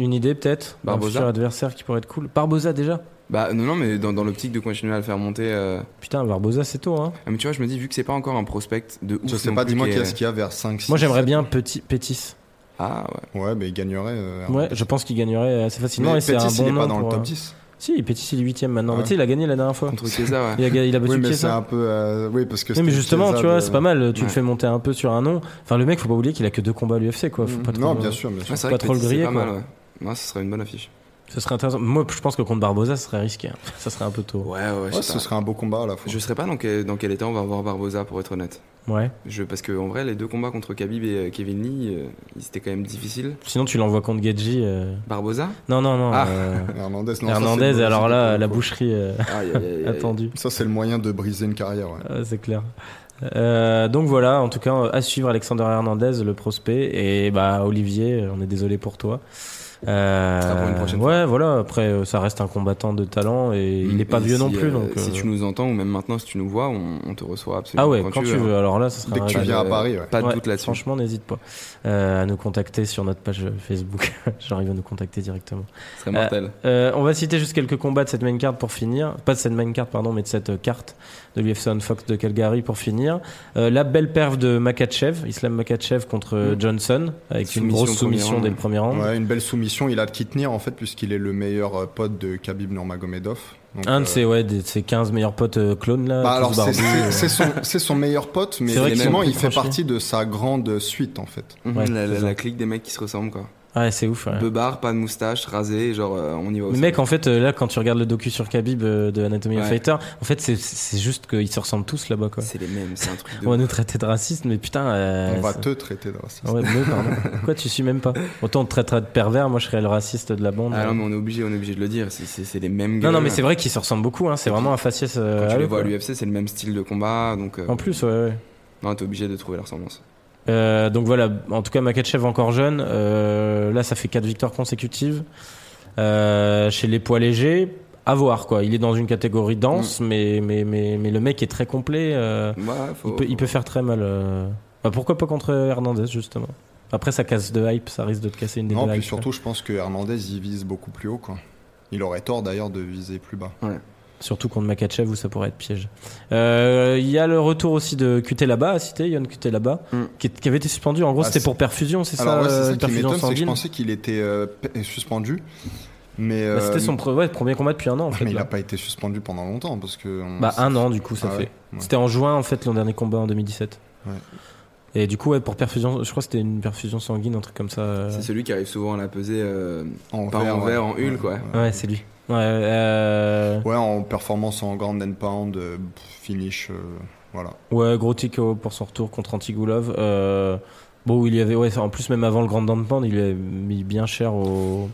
Une idée peut-être Barbosa. futur adversaire qui pourrait être cool. Barbosa déjà Bah non, non, mais dans, dans l'optique de continuer à le faire monter. euh, Putain, Barbosa c'est tôt. Hein. ah, mais tu vois, je me dis, vu que c'est pas encore un prospect de ouf. Je sais non pas, plus, dis-moi qui qui est- est-ce qu'il y a vers 5 6 Moi j'aimerais bien Petit Pétis. Ah ouais. Ouais, mais il gagnerait. euh, Ouais, je pense qu'il gagnerait assez facilement mais et c'est un Pettis, bon il est nom pas dans pour, le top euh, 10. Si, Pétis il est 8ème maintenant. Ouais. Mais tu sais, il a gagné la dernière fois. Contre Chiesa, ouais. Il a, il a battu Oui, mais c'est Chiesa. un peu. euh, Oui, parce que Oui, mais c'était justement, Chiesa tu vois, de- c'est pas mal. Tu Ouais. le fais monter un peu sur un nom. Enfin, le mec, faut pas oublier qu'il a que deux combats à l'UFC, quoi. Faut pas trop, Non, euh, bien sûr, bien sûr. Ouais, c'est pas que trop le Petit, c'est griller, pas quoi. mal, ouais. Ouais, ce serait une bonne affiche. Ce serait intéressant. Moi, je pense que contre Barbosa, ce serait risqué. hein. Ça serait un peu tôt. Ouais, ouais, je Ouais, ce serait un beau combat à la fois. Je sais pas dans quel, dans quel état on va avoir Barbosa pour être honnête. Ouais. Je, parce que en vrai, les deux combats contre Khabib et euh, Kevin Lee, euh, ils étaient quand même difficiles. Sinon, tu l'envoies contre Gedji. euh, Barbosa? Non, non, non. Ah. euh, Hernandez, non, ça, Hernandez, le- alors là, la boucherie euh, attendue. Ça, c'est le moyen de briser une carrière. ouais. Ah, c'est clair. Euh, donc voilà, en tout cas, à suivre Alexander Hernandez, le prospect. Et bah, Olivier, on est désolé pour toi. Euh, Ce sera pour une prochaine ouais, voilà. Après, euh, ça reste un combattant de talent et il est pas Et vieux si, non plus. euh, donc, Si euh, tu nous entends ou même maintenant si tu nous vois, on, on te reçoit absolument Ah ouais, quand, tu veux. hein. Alors là, ça sera Dès que tu viens à Paris, ouais. Pas de Ouais, doute là-dessus. Franchement, n'hésite pas euh, à nous contacter sur notre page Facebook. J'arrive à nous contacter directement. Ce serait mortel. Euh, on va citer juste quelques combats de cette main card pour finir. Pas de cette main card, pardon, mais de cette euh, carte de l'UFC Fox de Calgary pour finir. Euh, la belle perf de Makachev, Islam Makachev contre Mm. Johnson, avec une grosse soumission round. dès le premier round. Ouais, une belle soumission. Il a de qui tenir en fait, puisqu'il est le meilleur euh, pote de Khabib Nurmagomedov. Donc, Un de euh, ses, ouais, de ses 15 meilleurs potes euh, clones là. Bah alors c'est- euh. c'est son, c'est son meilleur pote, mais sont il fait partie de sa grande suite en fait. Mhm, Ouais, la, la- c'est ça. la clique des mecs qui se ressemblent quoi. Ouais, c'est ouf. ouais. Pas de moustache, rasé, genre euh, on y va Mais aussi. mec, en fait, euh, là, quand tu regardes le docu sur Khabib euh, de Anatomy of Ouais. Fighter, en fait, c'est- c'est juste qu'ils se ressemblent tous là-bas, quoi. C'est les mêmes, c'est un truc de. On va nous traiter de racistes, mais putain. euh, On va te traiter de raciste. Ouais, mais pardon. Quoi, tu suis même pas? Autant on te traiterait de pervers, moi je serais le raciste de la bande. Ah non, mais on est obligé, on est obligé de le dire. C'est- C'est c'est les mêmes gars. non, non, mais c'est vrai qu'ils se ressemblent beaucoup. Hein. C'est vraiment un faciès. euh, Quand tu les vois à l'UFC, c'est le même style de combat, donc. euh, En plus, ouais, ouais. Non, t'es obligé de trouver la ressemblance. Euh, donc voilà, en tout cas, Makachev encore jeune. Euh, là, ça fait 4 victoires consécutives. Euh, chez les poids légers, à voir quoi. Il est dans une catégorie dense, mais, mais, mais, mais le mec est très complet. euh, Ouais, faut, il, peut, il peut faire très mal. euh. Bah, pourquoi pas contre Hernandez, justement Après, ça casse de hype, ça risque de te casser une des Non, puis surtout je pense que Hernandez il vise beaucoup plus haut quoi. Il aurait tort d'ailleurs de viser plus bas. Surtout contre Makachev où ça pourrait être piège. Euh, Il y a le retour aussi de QT là-bas à citer, Yann QT là-bas, Mm. qui, qui avait été suspendu. En gros, Ah, c'était pour perfusion, c'est Alors ça ouais, c'est euh, ça qui perfusion que je pensais qu'il était euh, pe- suspendu, mais Bah, C'était euh, son pre- ouais, premier combat depuis un an en fait. mais il là. a pas été suspendu pendant longtemps parce que. on- Bah un an du coup ça Ah fait. ouais. C'était en juin en fait le dernier combat en 2017. Ouais. Et du coup ouais pour perfusion, je crois que c'était une perfusion sanguine un truc comme ça. euh. C'est celui qui arrive souvent à la peser, euh, En pas en ouais. verre, en hule, quoi. Ouais c'est lui. Ouais. euh, Ouais, en performance en grand and pound, euh, finish, euh, voilà. Ouais, gros TKO pour son retour contre Antigulov. Euh, bon, il y avait, ouais, en plus, même avant le Grand Downpound, il lui a mis bien cher au,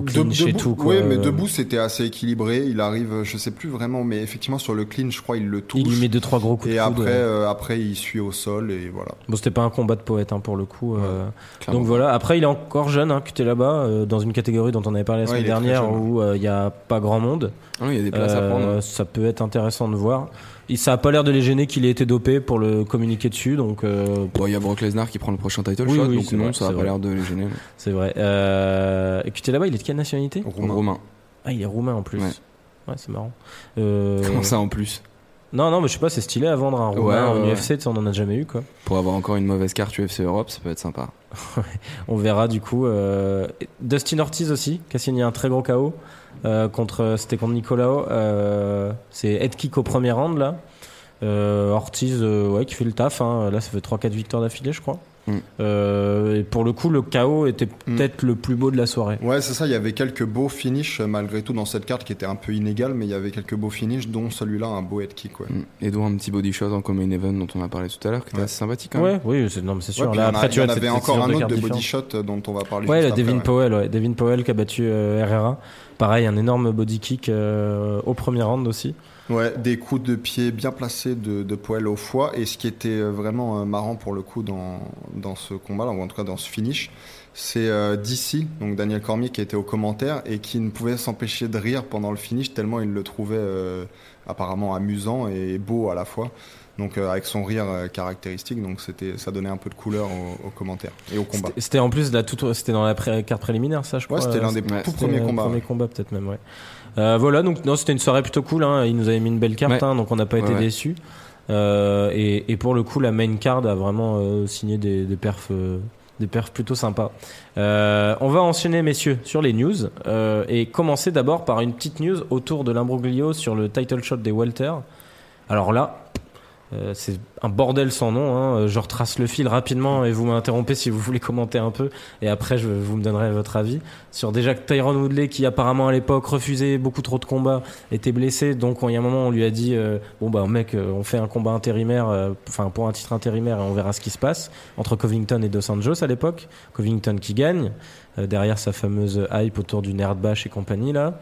De- clinch et debout- tout. Quoi. Ouais, mais debout c'était assez équilibré. Il arrive, je sais plus vraiment, mais effectivement sur le clinch, je crois, il le touche. Il lui met deux, trois gros coups et de coude, après, ouais. euh, après, il suit au sol et voilà. Bon, c'était pas un combat de poète hein, pour le coup. euh. Donc voilà, après, il est encore jeune, hein, que t'es là-bas, euh, dans une catégorie dont on avait parlé la semaine dernière où il y a pas grand monde. Il y a des places à prendre. Ça peut être intéressant de voir. Ça a pas l'air de les gêner qu'il ait été dopé pour le communiquer dessus, donc euh, Bon, il y a Brock Lesnar qui prend le prochain title Oui, shot, oui, donc non, vrai, ça a pas l'air de les gêner. c'est vrai. Euh, et t'es là-bas, il est de quelle nationalité? Roumain. Ah, il est roumain en plus. Ouais. Ouais, c'est marrant. Euh, Comment ça en plus? Non, non, mais je sais pas, c'est stylé à vendre un roumain en. UFC, tu sais, on en a jamais eu quoi. Pour avoir encore une mauvaise carte UFC Europe, ça peut être sympa. On verra du coup. euh, Dustin Ortiz aussi, qui a signé un très gros KO euh, contre, c'était contre Nicolao. Euh, c'est head kick au premier round là. Euh, Ortiz, ouais, qui fait le taf. hein. Là, ça fait 3-4 victoires d'affilée, je crois. Mm. Euh, et pour le coup, le KO était Mm. peut-être le plus beau de la soirée. Ouais, c'est ça. Il y avait quelques beaux finishes euh, malgré tout dans cette carte qui était un peu inégale, mais il y avait quelques beaux finishes, dont celui-là, un beau head kick. Ouais. Mm. Et dont un petit body shot en common event dont on a parlé tout à l'heure, qui était Ouais. assez sympathique même. Ouais, oui, c'est, non, mais c'est Ouais, sûr. puis là, a- après, il tu y en vois, avait c'est- c'est encore un autre de body shot euh, dont on va parler Ouais, juste après, Devin ouais. Powell, ouais. Devin Powell qui a battu euh, Herrera. Pareil, un énorme body kick euh, au premier round aussi. Ouais, des coups de pied bien placés de, de poêle au foie. Et ce qui était euh, vraiment euh, marrant pour le coup dans, dans ce combat-là, ou en tout cas dans ce finish, c'est euh, DC, donc Daniel Cormier, qui était au commentaire et qui ne pouvait s'empêcher de rire pendant le finish tellement il le trouvait euh, apparemment amusant et beau à la fois. Donc euh, avec son rire caractéristique, donc c'était, ça donnait un peu de couleur aux, aux commentaires et au combat. C'était- en plus de la toute, c'était dans la pré- carte préliminaire, ça, je crois. Ouais, c'était l'un des tout C'était premiers combats. Premier ouais. combat, peut-être même, ouais. Euh, voilà, donc non, c'était une soirée plutôt cool. Hein. Il nous avait mis une belle carte, Ouais. hein, donc on n'a pas Ouais, été ouais. déçus. Euh, et, et pour le coup, la main card a vraiment euh, signé des, des perfs, euh, des perfs plutôt sympas. Euh, on va enchaîner, messieurs, sur les news euh, et commencer d'abord par une petite news autour de l'imbroglio sur le title shot des Walter. Alors là. Euh, c'est un bordel sans nom. Hein. Je retrace le fil rapidement et vous m'interrompez si vous voulez commenter un peu. Et après, je, vous me donnerez votre avis sur déjà que Tyron Woodley, qui apparemment à l'époque refusait beaucoup trop de combats, était blessé. Donc il y a un moment, on lui a dit euh, bon bah mec, euh, on fait un combat intérimaire, enfin pour un titre intérimaire, et on verra ce qui se passe entre Covington et Dos Anjos à l'époque. Covington qui gagne derrière sa fameuse hype autour du nerd bash et compagnie là,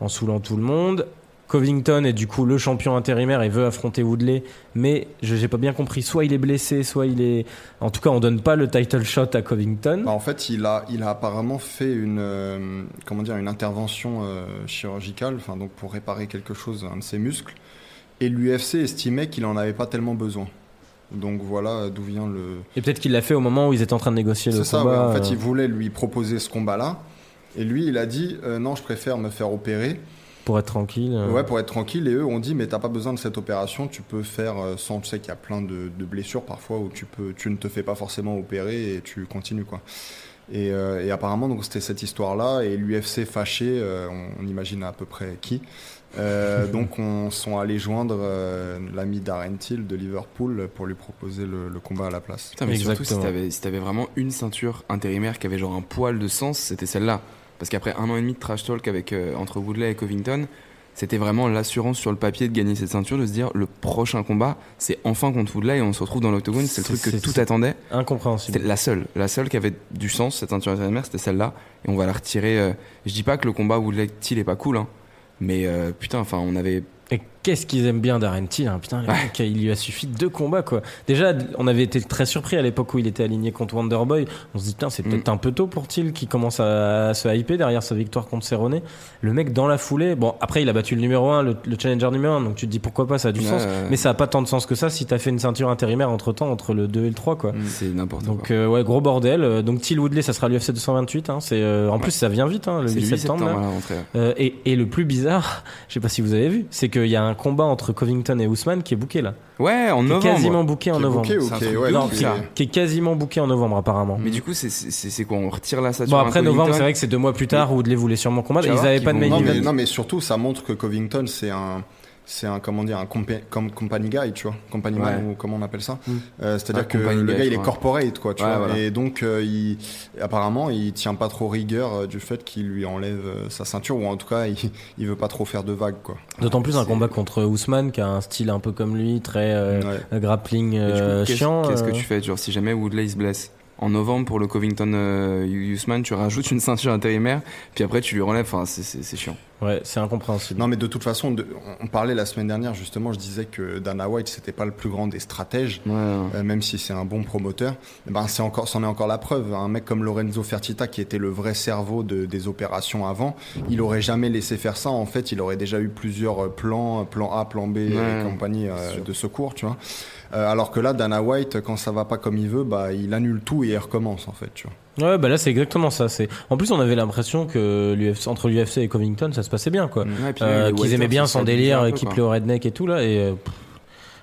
en saoulant tout le monde. Covington est du coup le champion intérimaire et veut affronter Woodley, mais je j'ai pas bien compris. Soit il est blessé, soit il est. En tout cas, on donne pas le title shot à Covington. Bah, en fait, il a, il a apparemment fait une, euh, comment dire, une intervention euh, chirurgicale, enfin donc pour réparer quelque chose, un de ses muscles. Et l'UFC estimait qu'il en avait pas tellement besoin. Donc voilà d'où vient le. Et peut-être qu'il l'a fait au moment où ils étaient en train de négocier le C'est ça. combat. ouais. En fait, euh. il voulait lui proposer ce combat-là, et lui, il a dit euh, non, je préfère me faire opérer. Pour être tranquille. euh. Ouais, pour être tranquille. Et eux ont dit, mais t'as pas besoin de cette opération, tu peux faire euh, sans. Tu sais qu'il y a plein de, de blessures parfois où tu peux, tu ne te fais pas forcément opérer et tu continues quoi. Et, euh, et apparemment, donc c'était cette histoire-là et l'UFC fâché, euh, on, on imagine à peu près qui. Euh, donc on sont allés joindre euh, l'ami Darren Till de Liverpool pour lui proposer le, le combat à la place. Putain, mais surtout, si Exactement. t'avais si t'avais vraiment une ceinture intérimaire qui avait genre un poil de sens, c'était celle-là. Parce qu'après un an et demi de trash talk avec, euh, entre Woodley et Covington, c'était vraiment l'assurance sur le papier de gagner cette ceinture, de se dire le prochain combat, c'est enfin contre Woodley et on se retrouve dans l'octogone. C'est le truc que tout attendait. Incompréhensible. C'était la seule. La seule qui avait du sens, cette ceinture intérimaire, c'était celle-là. Et on va la retirer. euh, Je dis pas que le combat Woodley-Till est pas cool, hein. Mais euh, putain, enfin, on avait. Et qu'est-ce qu'ils aiment bien Darren Till, hein, putain, Ouais. il lui a suffi de deux combats quoi. Déjà, on avait été très surpris à l'époque où il était aligné contre Wonderboy. On se dit putain, c'est peut-être Mm. un peu tôt pour Till qui commence à, à se hyper derrière sa victoire contre Cerrone. Le mec dans la foulée, bon après il a battu le numéro 1, le, le challenger numéro 1, donc tu te dis pourquoi pas, ça a du Ouais, sens. ouais. Mais ça a pas tant de sens que ça si t'as fait une ceinture intérimaire entre temps entre le 2 et le 3 quoi. C'est n'importe Donc quoi. euh, ouais, gros bordel. Euh, Donc Till Woodley, ça sera l'UFC 228. Hein. C'est euh, en plus ça vient vite, hein, le C'est 8 le 8 septembre. septembre là. Euh, et, et le plus bizarre, je sais pas si vous avez vu, c'est qu'il y a un combat entre Covington et Ousmane qui est booké là. Ouais, en Qui est novembre. quasiment booké en est novembre. booké qui est- ouais, Non, qui est- qui est quasiment booké en novembre apparemment. Mais du coup, c'est- c'est c'est quoi On retire la Bon ceinture à après novembre, c'est vrai que c'est deux mois plus tard où Woodley voulait sûrement combattre. Ils voir avaient qu'ils pas de mais, non, mais surtout, ça montre que Covington, c'est un, c'est un, comment dire, un compé- com- company guy, tu vois, company man, ou comment on appelle ça. Mm. Euh, C'est-à-dire Ouais, que company le guy, gars, il est corporate, quoi, tu Ouais, vois. voilà. Et donc, euh, il, apparemment, il tient pas trop rigueur euh, du fait qu'il lui enlève euh, sa ceinture, ou en tout cas, il, il veut pas trop faire de vagues, quoi. D'autant plus un C'est- combat contre Ousmane qui a un style un peu comme lui, très euh, Ouais. grappling coup, qu'est-ce- chiant. Qu'est-ce que tu fais Genre, si jamais Woodley se blesse? En novembre pour le Covington euh, Usman, tu rajoutes une ceinture intérimaire, puis après tu lui relèves. Enfin, c'est- c'est c'est chiant. Ouais, c'est incompréhensible. Non, mais de toute façon, de- on parlait la semaine dernière, justement, je disais que Dana White, c'était pas le plus grand des stratèges. Ouais. Euh, même si c'est un bon promoteur, eh ben c'est encore, c'en est encore la preuve. Un mec comme Lorenzo Fertitta, qui était le vrai cerveau de- des opérations avant, il aurait jamais laissé faire ça. En fait, il aurait déjà eu plusieurs plans, plan A, plan B et Ouais, compagnie euh, de secours, tu vois. Euh, alors que là, Dana White, quand ça va pas comme il veut, bah il annule tout et il recommence en fait, tu vois. Ouais, bah là c'est exactement ça. C'est en plus on avait l'impression que l'UFC entre l'UFC et Covington ça se passait bien quoi. Ouais, puis Euh, qu'ils aimaient bien son délire, équipe quoi. Léo Redneck et tout là. Et euh, pff,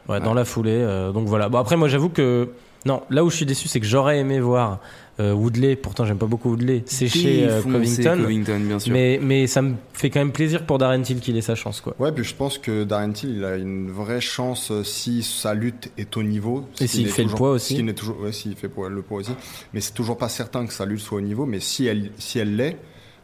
ouais, dans la foulée. euh, donc voilà. Bon après moi j'avoue que non, là où je suis déçu c'est que j'aurais aimé voir euh, Woodley. Pourtant j'aime pas beaucoup Woodley sécher euh, Défoncer Covington. Covington, bien sûr. Mais mais ça me fait quand même plaisir pour Darren Till qu'il ait sa chance quoi. Ouais, puis je pense que Darren Till, il a une vraie chance euh, si sa lutte est au niveau. Et s'il fait le toujours- poids aussi. Ce qui n'est toujours, ouais, s'il fait le poids aussi. Mais c'est toujours pas certain que sa lutte soit au niveau. Mais si elle, si elle l'est,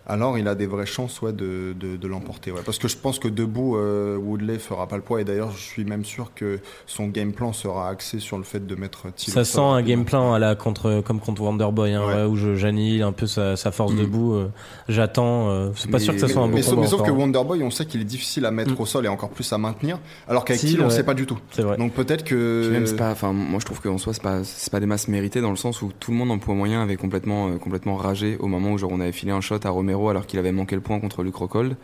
alors il a des vraies chances ouais, de, de, de l'emporter. Ouais. Parce que je pense que debout, euh, Woodley fera pas le poids. Et d'ailleurs, je suis même sûr que son game plan sera axé sur le fait de mettre Till. Ça sent un game plan à la contre comme contre Wonderboy hein, Ouais. où je j'annihile un peu sa, sa force Mm. debout. euh, J'attends. euh, c'est pas Mais- sûr que ça mais- soit un bon mais, sauf- combat. mais sauf que encore. Wonderboy, on sait qu'il est difficile à mettre Mm. au sol et encore plus à maintenir. Alors qu'avec Till, on ouais. sait pas du tout. C'est vrai. Donc peut-être que. même, c'est pas, enfin, moi je trouve qu'en soi, c'est pas, c'est pas des masses méritées dans le sens où tout le monde en poids moyen avait complètement, euh, complètement ragé au moment où genre on avait filé un shot à Romero alors qu'il avait manqué le point contre Luke Rockhold.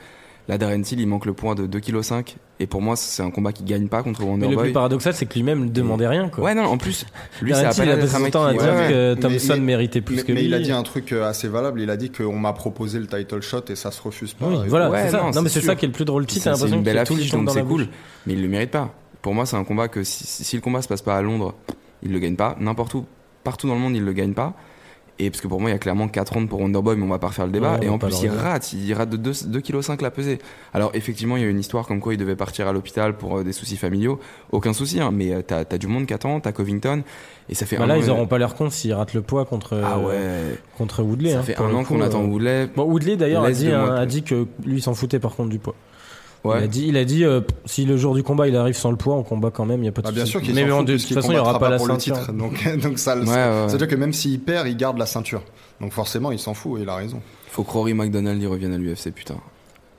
Là, Darren Till, il manque le point de 2,5 kg. Et pour moi, c'est un combat qui gagne pas contre Mais le Wonderboy. plus paradoxal, c'est que lui-même ne demandait rien. Quoi. Ouais, non, en plus, lui, pas il a un mec temps à dire ouais, que Mais- Thompson mais- méritait plus mais, que mais lui. il a dit un truc euh, assez valable. Il a dit qu'on m'a proposé le title shot et ça se refuse pas. Oui, voilà, Ouais, c'est ça. non, Non, c'est mais c'est ça qui est le plus drôle. T'as C'est c'est l'impression une que belle tout affiche, donc c'est cool. Mais il le mérite pas. Pour moi, c'est un combat que si, si le combat se passe pas à Londres, il le gagne pas. N'importe où, partout dans le monde, il le gagne pas. Et parce que pour moi, il y a clairement 4 rounds pour Wonderboy, mais on va pas refaire le débat. Ouais, et en plus, il rate. Il rate de 2,5 kg la pesée. Alors, effectivement, il y a une histoire comme quoi il devait partir à l'hôpital pour euh, des soucis familiaux. Aucun souci, hein, mais euh, t'as as du monde qui attend, t'as Covington. Et ça fait Bah un là, an. ils auront pas l'air cons s'ils ratent le poids contre, Ah euh, ouais. contre Woodley. ça hein, fait un an qu'on euh. attend Woodley. Bon, Woodley d'ailleurs a dit, hein, a dit que lui il s'en foutait par contre du poids. Ouais. Il a dit, il a dit euh, si le jour du combat il arrive sans le poids, on combat quand même, il y a pas de Bah, bien souci. sûr qu'il Mais fout, de toute façon, il y aura pas la pour le ceinture. titre. Donc, donc ça, Ouais, ouais, ouais. c'est-à-dire que même s'il perd, il garde la ceinture. Donc forcément, il s'en fout et il a raison. Faut que Rory McDonald y revienne à l'UFC, putain.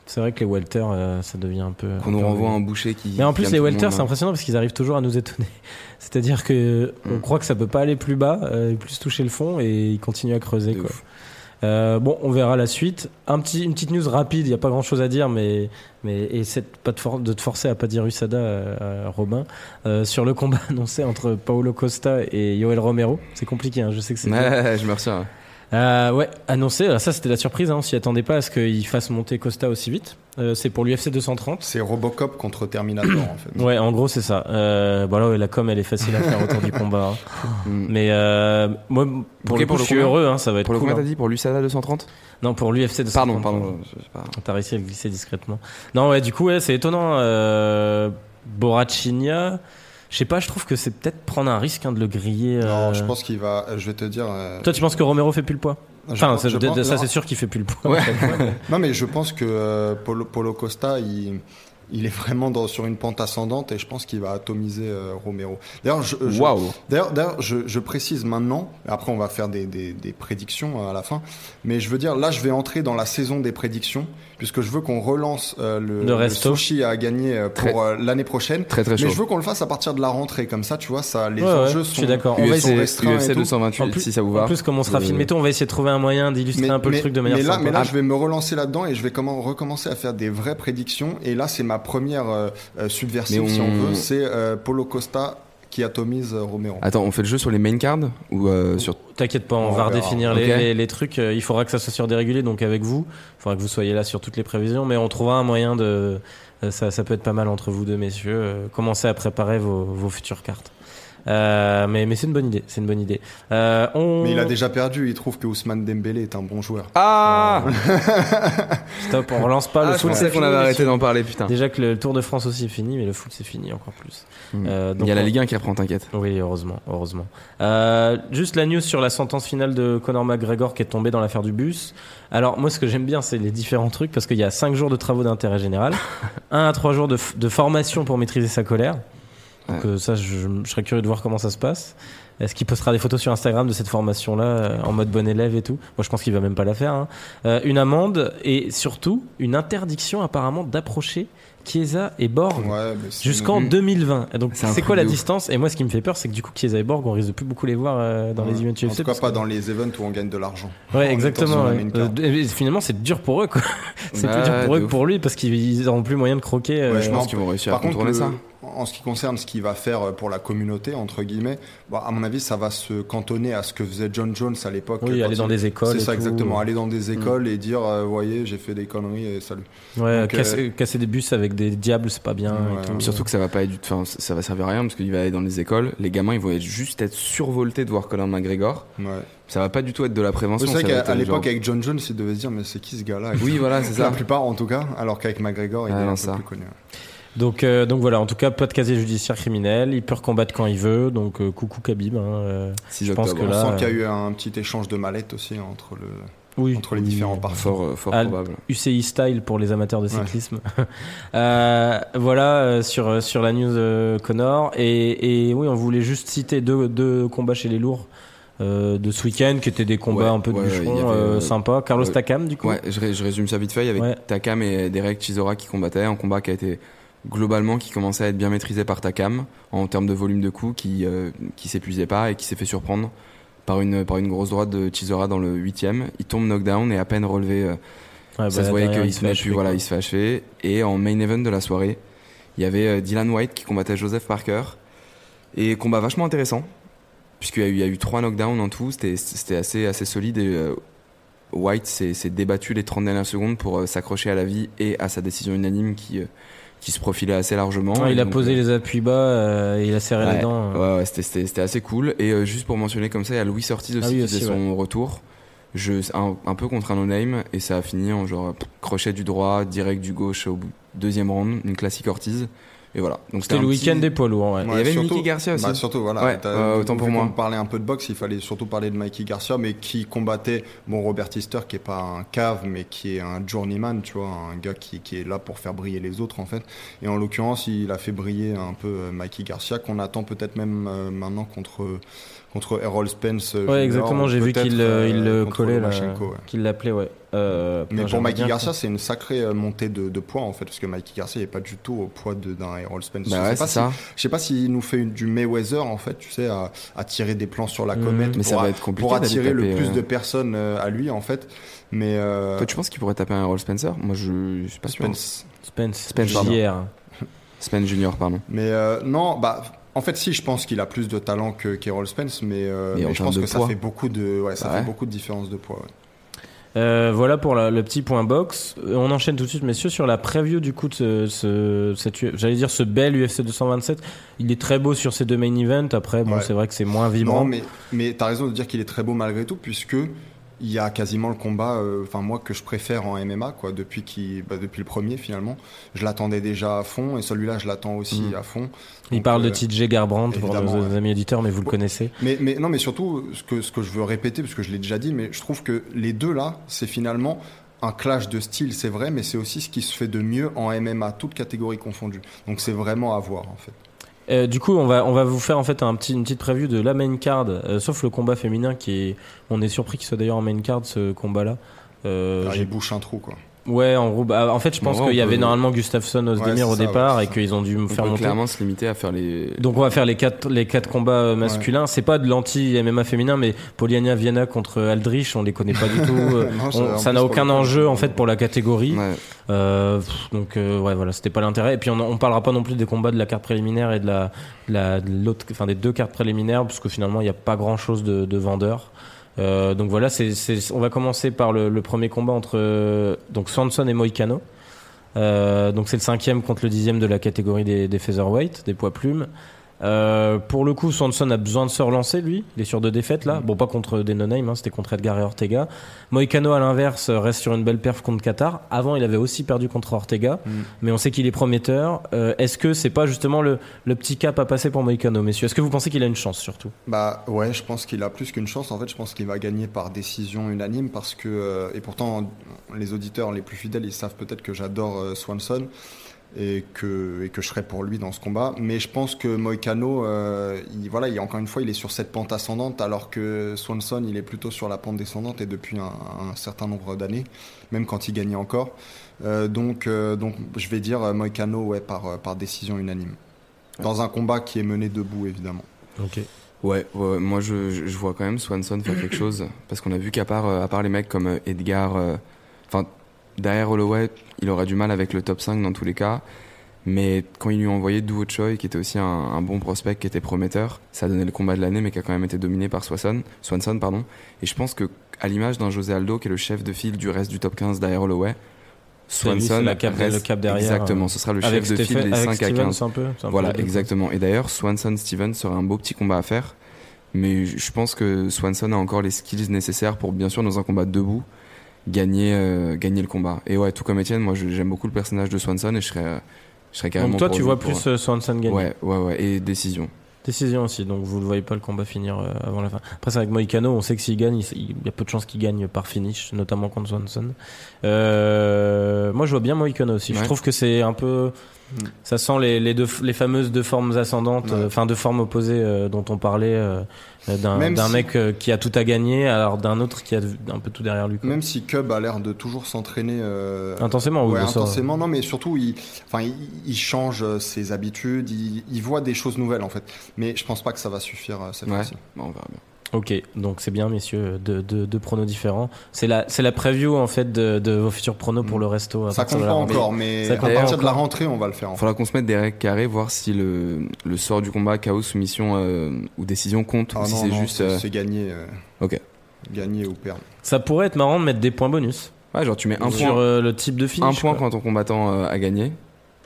C'est vrai que les welter, euh, ça devient un peu. Qu'on nous renvoie un boucher qui. Mais en plus, les welter, c'est impressionnant parce qu'ils arrivent toujours à nous étonner. C'est-à-dire que on Mm. croit que ça peut pas aller plus bas, euh, plus toucher le fond, et ils continuent à creuser. Quoi. ouf. Euh, bon, on verra la suite. Un petit, une petite news rapide, il n'y a pas grand chose à dire, mais, mais essaie de, pas de, for- de te forcer à pas dire USADA, euh, Robin, euh, sur le combat annoncé entre Paulo Costa et Yoel Romero. C'est compliqué, hein, je sais que c'est. Ouais, je me retiens. Euh, ouais, annoncé, alors ça c'était la surprise, hein, on s'y attendait pas à ce qu'il fasse monter Costa aussi vite. Euh, c'est pour l'UFC 230. C'est Robocop contre Terminator en fait. Ouais, en gros c'est ça. Euh, bon là, ouais, la com elle est facile à faire autour du combat. hein. Mm. Mais euh, moi, pour le coup, pour je le suis combien heureux, hein, ça va être Pour le cool. combien hein. t'as dit Pour l'USADA 230 Non, pour l'UFC 230. Pardon, pardon. je sais pas. T'as réussi à le glisser discrètement. Non, ouais, du coup, ouais, c'est étonnant. Euh, Borachinia, je sais pas, je trouve que c'est peut-être prendre un risque hein, de le griller. euh. Non, je pense qu'il va. euh, Je vais te dire. euh, Toi, tu penses que Romero fait plus le poids? Enfin, pense- pense- ça, c'est sûr qu'il fait plus le poids. Ouais. en fait. Non, mais je pense que euh, Polo, Polo Costa, il, il est vraiment dans, sur une pente ascendante et je pense qu'il va atomiser euh, Romero. D'ailleurs, je, je- D'ailleurs, d'ailleurs, je, je précise maintenant, après on va faire des, des, des prédictions euh, à la fin, mais je veux dire, là je vais entrer dans la saison des prédictions, puisque je veux qu'on relance euh, le, Le sushi à gagner Très- pour euh, l'année prochaine. Très très chaud. Mais je veux qu'on le fasse à partir de la rentrée, comme ça, tu vois, ça, les Ouais, ouais, enjeux je sont, suis d'accord. On va essayer- UFC tout. 228, En plus- si ça vous va. En plus, comme on sera filmé tôt, on va essayer de trouver un moyen d'illustrer un peu le truc de manière mais là, sympa. mais là, je vais me relancer là-dedans et je vais comment, recommencer à faire des vraies prédictions. Et là, c'est ma première euh, euh, subversive, Mais si on on- veut. C'est euh, Polo Costa qui atomise Romero. Attends, on fait le jeu sur les main cards ou euh, sur T'inquiète pas, on, On va verra. redéfinir les, Ok. les- les trucs. Il faudra que ça soit sur des réguliers, donc avec vous. Il faudra que vous soyez là sur toutes les prévisions, mais on trouvera un moyen de. Ça, ça peut être pas mal entre vous deux, messieurs. Commencez à préparer vos, vos futures cartes. Euh, mais mais c'est une bonne idée. C'est une bonne idée. Euh, on... Mais il a déjà perdu. Il trouve que Ousmane Dembélé est un bon joueur. Ah Stop, on relance pas Ah, le je foot. pensais c'est qu'on fini, avait arrêté d'en parler, putain. Déjà que le Tour de France aussi est fini, mais le foot c'est fini encore plus. Hmm. Euh, Il donc y a la Ligue 1 qui reprend, t'inquiète. Oui, heureusement, heureusement. Euh, juste la news sur la sentence finale de Conor McGregor qui est tombée dans l'affaire du bus. Alors moi, ce que j'aime bien, c'est les différents trucs parce qu'il y a 5 jours de travaux d'intérêt général, 1 à 3 jours de formation pour maîtriser sa colère. Donc Ouais. euh, ça, je, je serais curieux de voir comment ça se passe. Est-ce qu'il postera des photos sur Instagram de cette formation-là euh, en mode bon élève et tout? Moi, je pense qu'il va même pas la faire. hein. Euh, une amende et surtout une interdiction apparemment d'approcher Chiesa et Borg Ouais, c'est- jusqu'en Mhm. 2020. Et donc C'est quoi la distance? Et moi, ce qui me fait peur, c'est que du coup, Chiesa et Borg, on risque de plus beaucoup les voir euh, dans les events UFC. En tout cas, pas que- dans les events où on gagne de l'argent. En Ouais, exactement. ouais. Euh, finalement, c'est dur pour eux, quoi. c'est Bah, plus dur pour eux que pour lui parce qu'ils n'auront plus moyen de croquer. euh, Ouais, Je pense qu'ils vont réussir à Par contourner ça. En ce qui concerne ce qu'il va faire euh, pour la communauté, entre guillemets, bon, à mon avis, ça va se cantonner à ce que faisait John Jones à l'époque. oui, aller il- dans des écoles. C'est ça, tout. exactement. Aller dans des écoles et dire, euh, voyez, j'ai fait des conneries et salut. Ouais, Donc, casser, casser des bus avec des diables, c'est pas bien. Ouais, et tout. ouais. Surtout que ça va pas être, du- enfin, ça va servir à rien parce qu'il va aller dans les écoles. Les gamins, ils vont être juste être survoltés de voir Colin McGregor. Ouais. Ça va pas du tout être de la prévention. C'est vrai qu'à euh, l'époque, genre- avec John Jones, ils devaient se dire, mais c'est qui ce gars-là? Oui, voilà, c'est La ça. plupart, en tout cas, alors qu'avec McGregor, il Ah, est non, un ça. peu plus connu. Donc, euh, donc voilà, en tout cas, pas de casier judiciaire criminel. Il peut recombattre quand il veut. Donc, euh, coucou Khabib. Hein, euh, 6 Je pense octobre. que là- On sent qu'il y a eu un petit échange de mallettes aussi entre, le, oui, entre les oui. différents parties. Fort, fort probable. UCI style pour les amateurs de Ouais. cyclisme. Euh, voilà sur sur la news euh, Connor et, et oui, on voulait juste citer deux, deux combats chez les lourds euh, de ce week-end qui étaient des combats Ouais, un peu de ouais, bûcherons, il y avait, euh, sympas. Carlos. Takam du coup. Ouais, je, ré- je résume ça vite fait avec Ouais. Takam et Derek Chisora qui combattaient. Un combat qui a été globalement qui commençait à être bien maîtrisé par Takam en termes de volume de coups, qui euh, qui s'épuisait pas et qui s'est fait surprendre par une par une grosse droite de Chisora dans le huitième. Il tombe knockdown et à peine relevé. euh, Ouais, ça bah, se voyait qu'il se plus, voilà, il se fait achever. Et en main event de la soirée, il y avait euh, Dylan White qui combattait Joseph Parker. Et combat vachement intéressant, puisqu'il y a eu, il y a eu trois knockdowns en tout, c'était assez, assez solide. Et euh, White s'est débattu les 30 dernières secondes pour euh, s'accrocher à la vie et à sa décision unanime qui, qui se profilait assez largement. Ouais, il a donc, posé euh, les appuis bas, euh, et il a serré Ouais, les dents. euh. Ouais, ouais, c'était- assez cool. Et juste pour mentionner comme ça, il y a Louis Ortiz aussi Ah qui aussi, faisait son retour. Je, un, un peu contre un no-name et ça a fini en genre crochet du droit, direct du gauche au bout- deuxième round, une classique Ortiz. Et voilà. Donc C'était le petit- week-end des poids lourds, ouais. il y avait Mickey Garcia aussi. Bah, surtout, voilà. Ouais, ouais, autant pour moi. parlait un peu de boxe, il fallait surtout parler de Mikey Garcia, mais qui combattait, bon, Robert Easter, qui est pas un cave, mais qui est un journeyman, tu vois, un gars qui, qui est là pour faire briller les autres, en fait. Et en l'occurrence, il a fait briller un peu euh, Mikey Garcia, qu'on attend peut-être même euh, maintenant contre, contre Errol Spence. euh, Ouais, Junior, exactement, j'ai vu qu'il euh, il euh, le contre collait, ouais. qu'il l'appelait, ouais. Euh, Mais pour Mikey Garcia, c'est une sacrée euh, montée de, de poids en fait, parce que Mikey Garcia n'est pas du tout au poids de- d'un Errol Spence. Bah je, ouais, sais pas c'est si, ça. je sais pas s'il nous fait une- du Mayweather en fait, tu sais, à, à tirer des plans sur la Mhm. comète Mais pour, ça a- va être compliqué pour attirer le plus euh, de personnes euh, à lui en fait. Mais euh, Toi, tu penses qu'il pourrait taper un Roll Spencer? Moi, je, je suis pas sûr. Spence. Spence, Spence. JR. Spence Junior, pardon. Mais euh, non, bah. En fait, si, je pense qu'il a plus de talent que qu'Errol Spence, mais, euh, Mais en mais je pense que ça fait beaucoup de, ouais, ça Ouais. fait beaucoup de différence de poids. ouais. Euh, voilà pour la- le petit point box. Euh, On enchaîne tout de suite, messieurs, sur la preview du coup de ce, ce- cette U- j'allais dire ce bel UFC 227. Il est très beau sur ces deux main events. Après, bon, Ouais. c'est vrai que c'est moins vibrant. Non, mais, mais t'as raison de dire qu'il est très beau malgré tout, puisque il y a quasiment le combat, euh, enfin moi que je préfère en MMA, quoi, depuis qui, bah, depuis le premier finalement. Je l'attendais déjà à fond, et celui-là je l'attends aussi Mhm. à fond. Il parle de euh, TJ Garbrandt pour nos ouais. amis éditeurs, mais vous le connaissez. Mais, mais non, mais surtout ce que ce que je veux répéter, parce que je l'ai déjà dit, mais je trouve que les deux là, c'est finalement un clash de style, c'est vrai, mais c'est aussi ce qui se fait de mieux en MMA, toutes catégories confondues. Donc c'est vraiment à voir en fait. Euh, du coup, on va on va vous faire en fait un petit une petite preview de la main card, euh, sauf le combat féminin qui est. On est surpris qu'il soit d'ailleurs en main card ce combat-là. Euh, Ah, j'ai- il bouche un trou quoi. Ouais, en gros, bah, en fait, je pense qu'il y avait peut- normalement Gustafsson Ozdemir Ouais, au ça, départ ouais, et qu'ils ont dû me On faire peut monter. clairement se limiter à faire les. Donc on va faire les quatre les quatre combats euh, masculins. C'est pas de l'anti MMA féminin, mais Poliana Viena contre Aldrich, on les connaît pas du tout. Euh, Non, ça- on- n'a aucun enjeu en fait pour la catégorie. Ouais. Euh, pff, donc euh, ouais voilà, c'était pas l'intérêt. Et puis on, on parlera pas non plus des combats de la carte préliminaire et de la, de la de l'autre, enfin des deux cartes préliminaires, parce que finalement il n'y a pas grand chose de, de vendeur. Euh, donc voilà, on va commencer par le, le premier combat entre euh, donc Swanson et Moicano. Euh, donc c'est le cinquième contre le dixième de la catégorie des, des featherweight, des poids plumes. Euh, pour le coup, Swanson a besoin de se relancer, lui. Il est sur deux défaites, là. Bon, pas contre des hein, c'était contre Edgar et Ortega. Moicano, à l'inverse, reste sur une belle perf contre Qatar. Avant, il avait aussi perdu contre Ortega, Mm. mais on sait qu'il est prometteur. Euh, Est-ce que c'est pas justement le, le petit cap à passer pour Moicano, messieurs? Est-ce que vous pensez qu'il a une chance, surtout? Bah ouais, je pense qu'il a plus qu'une chance. En fait, je pense qu'il va gagner par décision unanime parce que euh, et pourtant les auditeurs les plus fidèles, ils savent peut-être que j'adore euh, Swanson et que et que je serai pour lui dans ce combat. Mais je pense que Moicano, euh, il, voilà, il, encore une fois, il est sur cette pente ascendante alors que Swanson, il est plutôt sur la pente descendante et depuis un, un certain nombre d'années, même quand il gagnait encore. Euh, donc euh, donc je vais dire Moicano ouais par par décision unanime dans un combat qui est mené debout évidemment. Ok. Ouais, ouais, moi je, je vois quand même Swanson faire quelque chose parce qu'on a vu qu'à part, à part les mecs comme Edgar, euh, enfin derrière Holloway, il aurait du mal avec le top 5 dans tous les cas. Mais quand ils lui ont envoyé Duo Choi, qui était aussi un, un bon prospect, qui était prometteur, ça a donné le combat de l'année, mais qui a quand même été dominé par Swanson. Swanson pardon. Et je pense que à l'image d'un José Aldo, qui est le chef de file du reste du top 15 derrière Holloway, lui, Swanson cap- reste le cap derrière, exactement. euh, Ce sera le Avec, chef de file des avec 5 à 15. Stevens un peu c'est un peu Voilà, exactement. Et d'ailleurs, Swanson Stevens serait un beau petit combat à faire. Mais je pense que Swanson a encore les skills nécessaires pour, bien sûr, dans un combat debout, gagner, euh, gagner le combat. Et ouais, tout comme Etienne, moi j'aime beaucoup le personnage de Swanson et je serais, je serais carrément. Donc toi, tu vois pour- plus euh, Swanson gagner. Ouais, ouais, ouais. Et décision. Décision aussi, donc vous ne voyez pas le combat finir euh, avant la fin. Après, c'est avec Moicano, on sait que s'il gagne, il, y a peu de chances qu'il gagne par finish, notamment contre Swanson. Euh, moi, je vois bien Moicano aussi. Je trouve que c'est un peu. Ça sent les, les, deux, les fameuses deux formes ascendantes, Ouais. euh, enfin deux formes opposées euh, dont on parlait, euh, d'un si- mec euh, qui a tout à gagner, alors d'un autre qui a un peu tout derrière lui. quoi. Même si Cub a l'air de toujours s'entraîner euh, Intensément, oui, ouais, intensément, non, mais surtout il, enfin, il, il change ses habitudes, il, il voit des choses nouvelles en fait. Mais je pense pas que ça va suffire euh, cette Ouais. fois-ci. Bon, on verra bien. Ok, donc c'est bien, messieurs, deux de, de pronos différents. C'est la, c'est la preview en fait de, de vos futurs pronos pour le resto. à Ça compte pas encore, mais Ça à partir de la encore. rentrée, on va le faire. Fait. Faudra qu'on se mette des règles carrées, voir si le, le sort du combat, chaos, soumission euh, ou décision compte, Ah ou si non, c'est juste. c'est euh, c'est gagné. euh, Ok. Gagner ou perdre. Ça pourrait être marrant de mettre des points bonus Ouais, genre tu mets un sur point, euh, le type de finish. un point quoi. quand ton combattant euh, a gagné,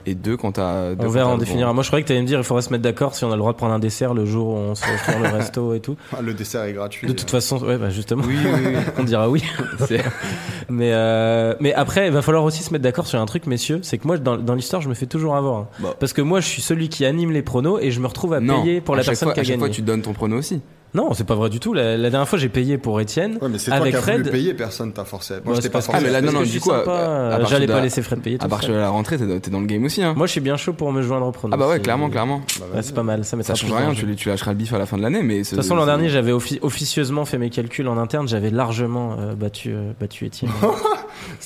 et deux quand t'as. deux On verra, on définira. Moi, je croyais que tu allais me dire il faudrait se mettre d'accord si on a le droit de prendre un dessert le jour où on se fait le resto et tout. Ah, Le dessert est gratuit. De toute façon, ouais, bah justement, Oui, oui, oui. on dira oui. Mais, euh, mais après, il va falloir aussi se mettre d'accord sur un truc, messieurs. C'est que moi, dans, dans l'histoire, je me fais toujours avoir. hein. Bah. Parce que moi, je suis celui qui anime les pronos et je me retrouve à non, payer pour à la personne fois, qui a à chaque fois, tu donnes ton prono aussi. Non, c'est pas vrai du tout. La, la dernière fois, j'ai payé pour Étienne. Ouais, mais c'est toi Avec qui as voulu Fred. payer, personne t'a forcé. Moi, Ouais, je t'ai pas forcé. Ah, mais là, non, non, je du coup, euh, j'allais pas la- laisser Fred payer tout À partir de la rentrée, t'es dans le game aussi. Hein. Moi, je suis bien chaud pour me joindre au pronos. ah bah ouais, clairement, clairement. Bah, Ouais, c'est pas mal, ça Ça change rien, tu, tu lâcheras le bif à la fin de l'année, mais. De toute façon, l'an dernier, j'avais offi- officieusement fait mes calculs en interne, j'avais largement euh, battu, euh, battu Étienne.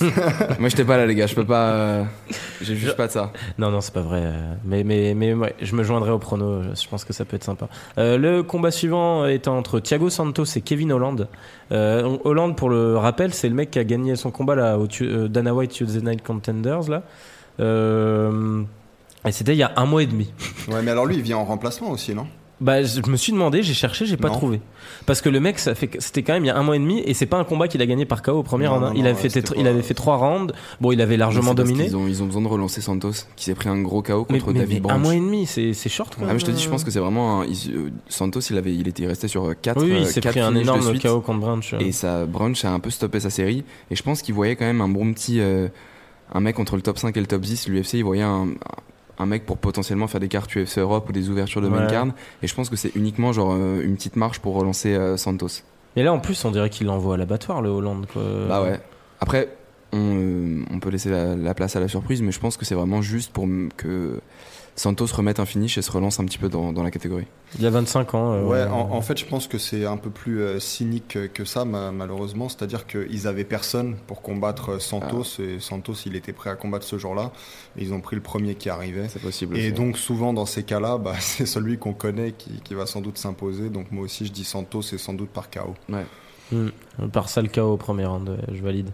Moi, j'étais pas là, les gars, je peux pas. euh, J'ai juste pas de ça. non, non, c'est pas vrai. Mais, mais, mais ouais, je me joindrai au prono, je pense que ça peut être sympa. Le combat suivant est entre Thiago Santos et Kevin Holland. Euh, Holland, pour le rappel, c'est le mec qui a gagné son combat là, au euh, Dana White Tuesday Night Contenders. Là. Euh, et c'était il y a un mois et demi. Ouais, mais alors lui, il vient en remplacement aussi, non? Bah, je me suis demandé, j'ai cherché, j'ai pas Non. trouvé. Parce que le mec, ça fait, que- c'était quand même il y a un mois et demi, et c'est pas un combat qu'il a gagné par KO au premier Non, round. hein. non, il, avait fait, c'était il pas- avait fait trois rounds. Bon, il avait largement dominé. ont, ils ont besoin de relancer Santos, qui s'est pris un gros KO contre mais- David mais un Branch. mois et demi, c'est, c'est short. Quoi, Ah, mais je te dis, je pense que c'est vraiment un- il- euh, Santos, il avait, il était restait sur 4 Oui, oui, il s'est pris un énorme KO contre Branch. Et ça, Brunch a un peu stoppé sa série. Et je pense qu'il voyait quand même un bon petit. euh, un mec entre le top 5 et le top 10. L'UFC, il voyait un, un mec pour potentiellement faire des cartes UFC Europe ou des ouvertures de main Ouais. card. Et je pense que c'est uniquement genre euh, une petite marche pour relancer euh, Santos. Et là, en plus, on dirait qu'il l'envoie à l'abattoir, le Hollande. Quoi. Bah ouais. Après, on, euh, on peut laisser la, la place à la surprise, mais je pense que c'est vraiment juste pour que Santos remette un finish et se relance un petit peu dans, dans la catégorie. Il y a 25 ans. euh, Ouais, en, en fait, je pense que c'est un peu plus euh, cynique que- ça, ma- malheureusement. C'est-à-dire qu'ils avaient personne pour combattre euh, Santos, et Santos, il était prêt à combattre ce jour-là. Ils ont pris le premier qui arrivait. C'est possible. Et aussi. donc, souvent, dans ces cas-là, bah, c'est celui qu'on connaît qui, qui va sans doute s'imposer. Donc, moi aussi, je dis Santos, et sans doute par KO. Hmm. Par ça, le KO au premier round, ouais, je valide.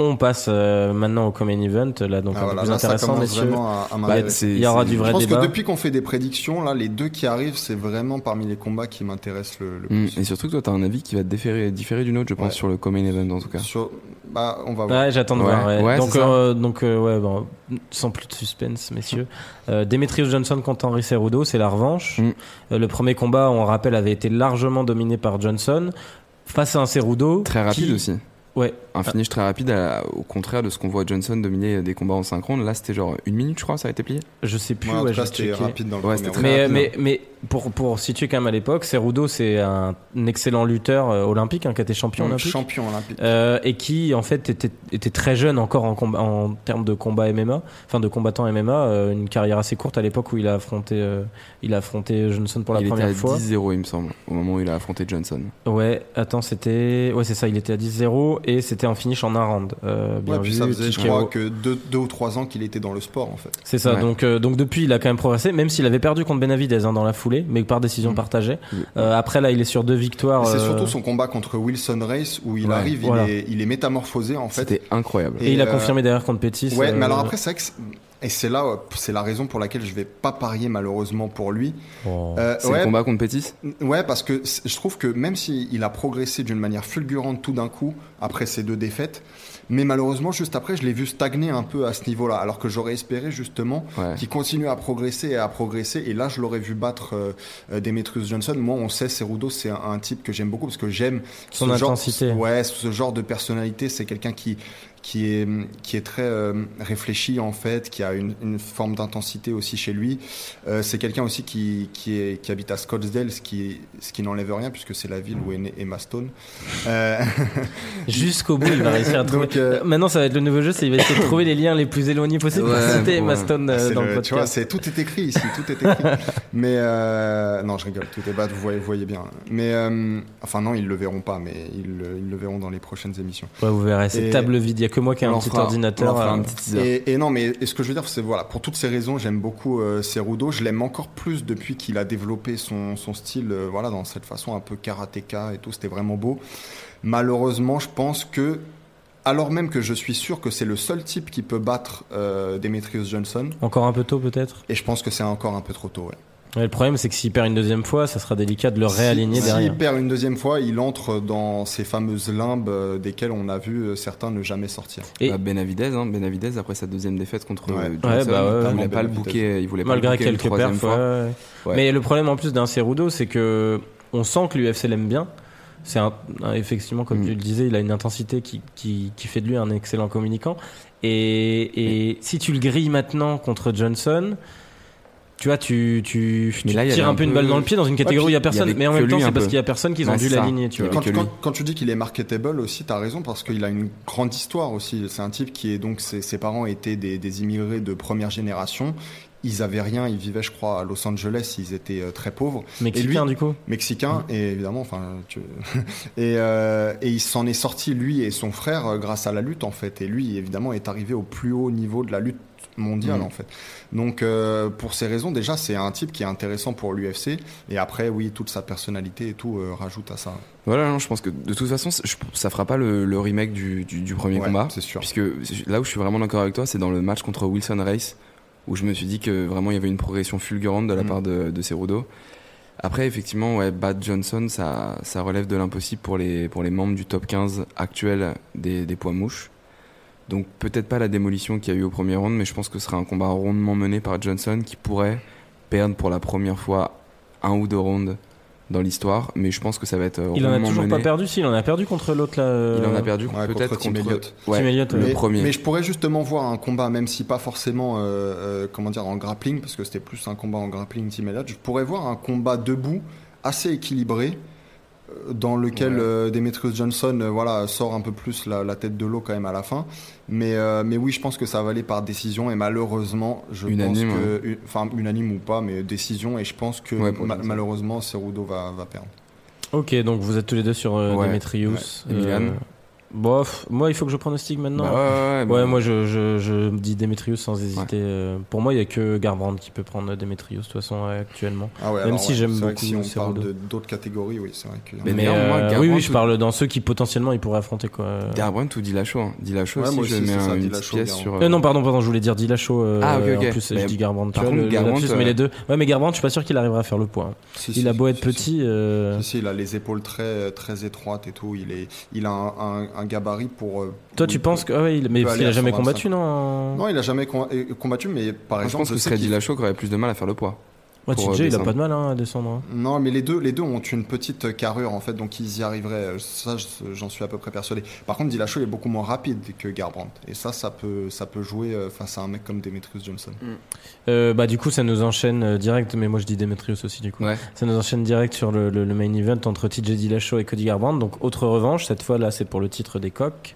On passe euh, maintenant au Common Event, là, donc Ah, un voilà, peu plus là, intéressant, messieurs. vraiment à, à Bah, Il y aura du Je vrai pense débat. que depuis qu'on fait des prédictions, là, les deux qui arrivent, c'est vraiment parmi les combats qui m'intéressent le, le Hmm, plus. Et surtout que toi, t'as un avis qui va te différer, différer du nôtre, je pense, Ouais. sur le Common Event en tout cas. Sur- bah, on va voir. Ouais, j'attends de Ouais, voir. ouais. ouais, donc, euh, donc euh, ouais, bon, sans plus de suspense, messieurs. Euh, Demetrius Johnson contre Henry Cerudo, c'est la revanche. Mm. Euh, le premier combat, on rappelle, avait été largement dominé par Johnson face à un Cerudo Très rapide qui- aussi. Ouais. Un finish très rapide, à- au contraire de ce qu'on voit Johnson dominer des combats en synchrone. Là, c'était genre une minute, je crois, ça a été plié. Je sais plus. Ouais, ouais, c'était rapide dans le Ouais, premier Mais, rapide. mais, mais pour, pour situer quand même à l'époque, Cerudo, c'est un, excellent lutteur euh, olympique, hein, qui a été champion olympique. Champion olympique. Euh, et qui en fait était, était très jeune encore en, combat, en termes de combat MMA, enfin de combattant MMA, euh, une carrière assez courte à l'époque où il a affronté, euh, il a affronté Johnson pour la il était première à fois. 10-0, il me semble, au moment où il a affronté Johnson. Ouais, attends, c'était, ouais c'est ça, il était à 10-0 et c'était un finish en un round. Euh, bien Ouais, puis ça faisait, je crois, que deux, deux ou trois ans qu'il était dans le sport, en fait. C'est ça. Ouais. Donc, euh, donc depuis, il a quand même progressé, même s'il avait perdu contre Benavidez hein, dans la foulée, mais par décision Mm. partagée. Euh, après là, il est sur deux victoires. C'est euh, surtout son combat contre Wilson Race où il Ouais, arrive, voilà. il, est, il est métamorphosé, en fait. C'était incroyable. Et, il a euh, confirmé derrière contre Pettis. Ouais, mais euh, alors après, c'est vrai que. Et c'est là, c'est la raison pour laquelle je vais pas parier malheureusement pour lui. oh. Euh, C'est ouais, le combat contre Pettis? Ouais, parce que je trouve que même s'il a progressé d'une manière fulgurante tout d'un coup après ces deux défaites, mais malheureusement juste après je l'ai vu stagner un peu à ce niveau-là, alors que j'aurais espéré justement Ouais. qu'il continue à progresser et à progresser. Et là, je l'aurais vu battre euh, euh, Demetrius Johnson. Moi, on sait, Cerudo, c'est un, un type que j'aime beaucoup parce que j'aime Son ce intensité. Genre, ouais, ce genre de personnalité. C'est quelqu'un qui qui est qui est très euh, réfléchi en fait, qui a une, une forme d'intensité aussi chez lui. Euh, c'est quelqu'un aussi qui qui, est, qui habite à Scottsdale, ce qui ce qui n'enlève rien puisque c'est la ville où est né Emma Stone. Euh, Jusqu'au bout, il va réussir à trouver. Donc, euh, Maintenant, ça va être le nouveau jeu, c'est il va essayer de trouver les liens les plus éloignés possibles pour Ouais, citer ouais. Maston euh, C'est dans le- le tu vois, podcast. c'est tout est écrit ici, tout est écrit. mais euh, non, je rigole, tout est bas, vous voyez, vous voyez bien. Mais euh, enfin non, ils le verront pas, mais ils, le- ils le verront dans les prochaines émissions. Ouais, vous verrez, c'est Et- table vide. A que moi qui ai un petit fera- ordinateur. on euh, un petit. Et, et non, mais et ce que je veux dire, c'est voilà, pour toutes ces raisons, j'aime beaucoup euh, Cerudo. Je l'aime encore plus depuis qu'il a développé son, son style, euh, voilà, dans cette façon un peu karatéka et tout. C'était vraiment beau. Malheureusement, je pense que, alors même que je suis sûr que c'est le seul type qui peut battre euh, Demetrius Johnson, Encore un peu tôt peut-être? et je pense que c'est encore un peu trop tôt. Ouais. Ouais, le problème c'est que s'il perd une deuxième fois, ça sera délicat de le Si- réaligner S'il derrière. perd une deuxième fois, il entre dans ces fameuses limbes euh, desquelles on a vu euh, certains ne jamais sortir. Et- Bah, Benavidez, hein, Benavidez après sa deuxième défaite contre Ouais. euh, Ouais, Johnson, bah ouais, il ouais. voulait pas le bouquer, il voulait pas Malgré le bouquer une quelques perfs. fois. Mais le problème en plus d'un Cerudo, c'est que on sent que l'UFC l'aime bien. C'est un, un- effectivement, comme Mm. tu le disais, il a une intensité qui, qui, qui fait de lui un excellent communicant. Et, et si tu le grilles maintenant contre Johnson, tu vois, tu, tu, tu là, tires un un peu une balle dans le pied dans une catégorie où il y a personne. Mais en même temps, c'est parce qu'il y a personne qu'ils ont Ouais, dû l'aligner, tu vois. Quand, quand- tu dis qu'il est marketable aussi, tu as raison parce qu'il a une grande histoire aussi. C'est un type qui est donc ses, ses parents étaient des, des immigrés de première génération. Ils avaient rien, ils vivaient, je crois, à Los Angeles. Ils étaient euh, très pauvres, Mexicain, du coup? mexicains et évidemment, enfin, tu- et, euh, et il s'en est sorti lui et son frère euh, grâce à la lutte en fait. Et lui, évidemment, est arrivé au plus haut niveau de la lutte mondiale Mm. en fait. Donc, euh, pour ces raisons, déjà, c'est un type qui est intéressant pour l'UFC. Et après, oui, toute sa personnalité et tout euh, rajoute à ça. Voilà, non, je pense que de toute façon, ça fera pas le, le remake du, du, du premier Ouais, combat. c'est sûr. Puisque là où je suis vraiment d'accord avec toi, c'est dans le match contre Wilson Race, où je me suis dit que vraiment il y avait une progression fulgurante de la Mm. part de, de Cerudo. Après, effectivement, ouais, Bad Johnson, ça, ça relève de l'impossible pour les, pour les membres du top 15 actuel des, des poids mouches. Donc peut-être pas la démolition qu'il y a eu au premier round, mais je pense que ce sera un combat rondement mené par Johnson qui pourrait perdre pour la première fois un ou deux rounds dans l'histoire, mais je pense que ça va être euh, Il en a toujours mené. pas perdu, si, il en a perdu contre l'autre là. euh, Il en a perdu Ouais, peut-être contre Tim Elliott. Ouais, Tim Elliott, le ouais. mais, premier. mais je pourrais justement voir un combat, même si pas forcément, euh, euh, comment dire, en grappling, parce que c'était plus un combat en grappling Team Elliott. Je pourrais voir un combat debout, assez équilibré, euh, dans lequel Ouais. euh, Demetrius Johnson, euh, voilà, sort un peu plus la, la tête de l'eau quand même à la fin. Mais, euh, mais oui, je pense que ça va aller par décision et malheureusement, je Unanime, pense que, enfin unanime ou pas, mais décision et je pense que Ouais, ma- malheureusement, Cerudo va, va perdre. Ok, donc vous êtes tous les deux sur euh, Ouais, Demetrius. ouais. Emilian Euh, bof, moi il faut que je pronostique maintenant. Bah ouais, ouais, Ouais, bah- moi je, je, je dis Demetrius sans hésiter. Euh, Pour moi, il y a que Garbrandt qui peut prendre Demetrius de toute façon actuellement. Ah ouais, Même si ouais, j'aime c'est vrai que beaucoup si on parle d'autres catégories, oui, c'est vrai que. Mais Mais euh, Garbrandt, oui, oui, je parle dans ceux qui potentiellement il pourrait affronter quoi. Garbrandt ou Dillashaw hein. Ouais, aussi, moi je aussi, mets ça, une petite pièce sur... Euh, non, pardon, pardon, je voulais dire euh, Ah, ok, ok. En plus, Mais je dis Garbrandt. par tu vois, contre, mais les deux. Ouais, mais Garbrandt, je suis pas sûr qu'il arrivera à faire le poids. hein. Il a beau être petit. Si, si, il a les épaules très, très étroites et tout. Il, est, il a un, un- gabarit pour. euh, Toi, tu il penses peut- que. Ah mais parce qu'il a jamais 125. combattu, non Non, il a jamais com- combattu, mais par Moi, je exemple, pense que Dillashaw qui aurait plus de mal à faire le poids. Ouais, pour, TJ, euh, il a pas de mal hein, à descendre. hein. Non, mais les deux, les deux ont une petite carrure en fait, donc ils y arriveraient. Ça, je- j'en suis à peu près persuadé. Par contre, Dillashaw est beaucoup moins rapide que Garbrandt, et ça, ça peut, ça peut jouer euh, face à un mec comme Demetrius Johnson. Euh, bah, du coup, ça nous enchaîne euh, direct, mais moi je dis Demetrius aussi, du coup. Ouais. Ça nous enchaîne direct sur le, le- le main event entre TJ Dillashaw et Cody Garbrandt. Donc, autre revanche, cette fois là, c'est pour le titre des coqs.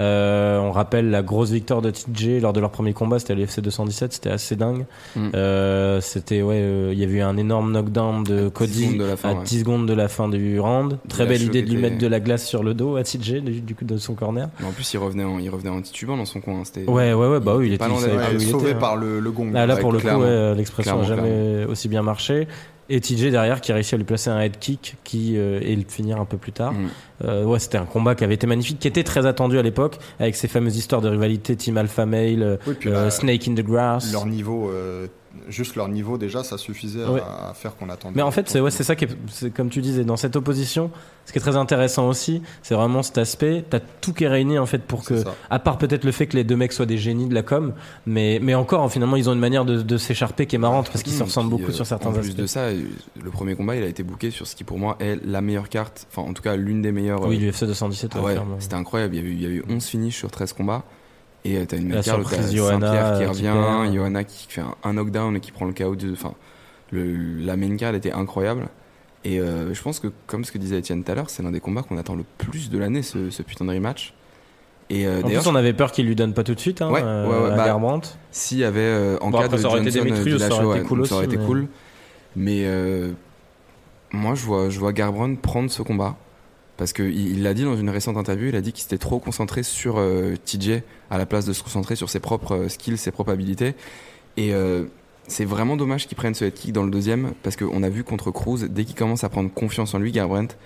Euh, on rappelle la grosse victoire de TJ lors de leur premier combat, c'était à l'UFC 217, c'était assez dingue. Mm. Euh, c'était, ouais, euh, il y avait eu un énorme knockdown de 10 Cody secondes de la fin, à ouais. 10 secondes de la fin du round. Très belle idée de lui mettre était- de la glace sur le dos à TJ, du, du coup, de son corner. Mais en plus, il revenait en, il revenait en titubant dans son coin. hein. C'était- Ouais, ouais, ouais, bah oui, il était était, il où il sauvé était, hein. par le, le gong. Ah, là, Ouais, pour le coup, ouais, l'expression n'a Clairement, jamais aussi bien marché. Et TJ derrière qui a réussi à lui placer un head kick qui euh, et le finir un peu plus tard. Mm. Euh, ouais, c'était un combat qui avait été magnifique, qui était très attendu à l'époque, avec ces fameuses histoires de rivalité Team Alpha Male, euh, Oui, puis euh, bah, Snake in the Grass. leur niveau, euh, juste leur niveau déjà, ça suffisait à- Ouais. à, faire qu'on attendait. Mais en fait, c'est ouais, c'est ça qui est, c'est comme tu disais, dans cette opposition, ce qui est très intéressant aussi, c'est vraiment cet aspect. T'as tout qui est réuni en fait pour que, ça. à part peut-être le fait que les deux mecs soient des génies de la com, mais mais encore, finalement, ils ont une manière de, de s'écharper qui est marrante parce qu'ils se Mm, ressemblent beaucoup euh, sur certains En plus aspects. de ça, euh, le premier combat, il a été booké sur ce qui pour moi est la meilleure carte, enfin en tout cas l'une des meilleures. Oui, euh, l'UFC 217, ah ouais, c'était incroyable. Il y, a eu, il y a eu 11 finishes sur 13 combats. Et euh, t'as une La t'as surprise, Johanna, Saint-Pierre qui revient. Johanna qui fait un, un knockdown et qui prend le KO de. Enfin, la main card était incroyable. Et euh, je pense que, comme ce que disait Etienne tout à l'heure, c'est l'un des combats qu'on attend le plus de l'année, ce, ce putain de rematch. Et euh, En plus, on avait peur qu'il lui donne pas tout de suite, hein, Ouais, euh, ouais, bah, Garbrandt. S'il y avait euh, en Bon, cas après, de ça aurait été Demetrius, ça aurait été cool ça aurait aussi, été mais- cool. Mais moi, je vois, je vois Garbrandt prendre ce combat. Parce qu'il il l'a dit dans une récente interview, il a dit qu'il s'était trop concentré sur euh, TJ à la place de se concentrer sur ses propres euh, skills, ses propres habilités. Et euh, c'est vraiment dommage qu'il prenne ce head kick dans le deuxième, parce qu'on a vu contre Cruz, dès qu'il commence à prendre confiance en lui, Garbrandt,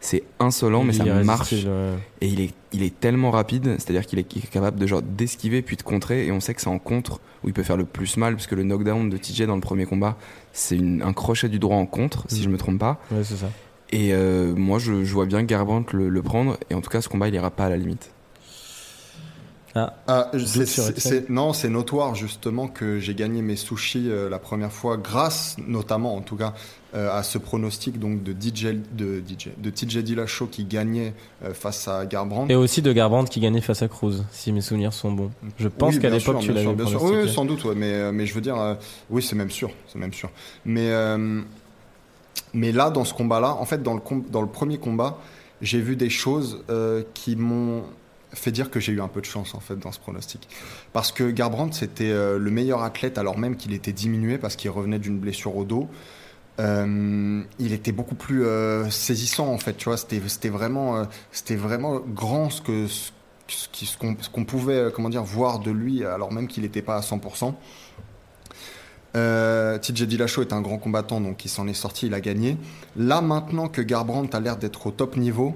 c'est insolent, mais ça marche. ouais. Et il est, il est tellement rapide, c'est-à-dire qu'il est, capable de genre d'esquiver puis de contrer, et on sait que c'est en contre où il peut faire le plus mal, puisque le knockdown de TJ dans le premier combat, c'est un crochet du droit en contre, si Mm. je me trompe pas. Ouais, c'est ça. Et euh, moi, je, je vois bien Garbrandt le, le prendre, et en tout cas, ce combat, il ira pas à la limite. Ah, c'est- non, c'est notoire justement que j'ai gagné mes sushis euh, la première fois grâce, notamment en tout cas, euh, à ce pronostic donc de DJ de DJ de TJ Dillashaw qui gagnait euh, face à Garbrandt. Et aussi de Garbrandt qui gagnait face à Cruz, si mes souvenirs sont bons. Je pense Oui, qu'à l'époque sûr, tu l'avais bien sûr. pronostiqué. Oui, sans doute, ouais, mais, mais je veux dire, euh, oui, c'est même sûr, c'est même sûr. Mais, euh, mais là, dans ce combat-là, en fait, dans le, dans le premier combat, j'ai vu des choses euh, qui m'ont fait dire que j'ai eu un peu de chance, en fait, dans ce pronostic. Parce que Garbrandt, c'était euh, le meilleur athlète, alors même qu'il était diminué parce qu'il revenait d'une blessure au dos. Euh, il était beaucoup plus saisissant en fait, tu vois. C'était vraiment, c'était vraiment grand ce que ce, qu'on qu'on pouvait comment dire voir de lui alors même qu'il n'était pas à 100%. Euh, TJ Dillashaw est un grand combattant donc il s'en est sorti, il a gagné. Là maintenant que Garbrandt a l'air d'être au top niveau,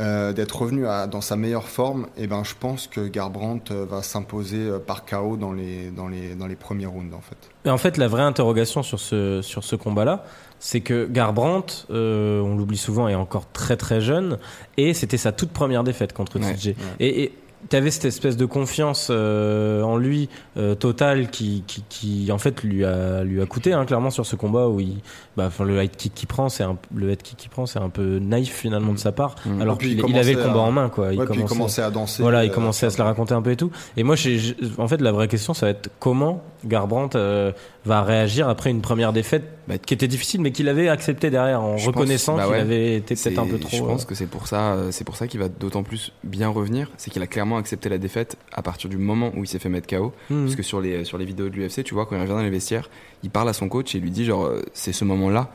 euh, d'être revenu à- dans sa meilleure forme, et ben je pense que Garbrandt euh, va s'imposer euh, par KO dans les dans les dans les premiers rounds en fait. Et en fait, la vraie interrogation sur ce, sur ce combat-là, c'est que Garbrandt, euh, on l'oublie souvent, est encore très très jeune, et c'était sa toute première défaite contre Ouais. TJ. Et, et tu avais cette espèce de confiance euh, en lui euh, totale qui, qui, qui, en fait lui a, lui a coûté hein, clairement sur ce combat où il, bah, le head kick qu'il prend, c'est un, le head kick qu'il prend, c'est un peu naïf finalement de sa part, Mm. alors qu'il il avait le combat à- en main quoi. Ouais, il commençait à danser. Voilà, il euh, commençait à se la raconter un peu et tout. Et moi, j'ai- en fait, la vraie question, ça va être comment Garbrandt euh, va réagir après une première défaite Bah, qui était difficile, mais qu'il avait accepté derrière en Je reconnaissant bah qu'il ouais. avait été peut-être un peu trop. Je pense euh, que c'est pour ça, euh, c'est pour ça qu'il va d'autant plus bien revenir. C'est qu'il a clairement accepté la défaite à partir du moment où il s'est fait mettre KO. hmm. Parce que sur les, sur les vidéos de l'UFC, tu vois, quand il revient dans les vestiaires, il parle à son coach et il lui dit genre, c'est ce moment-là,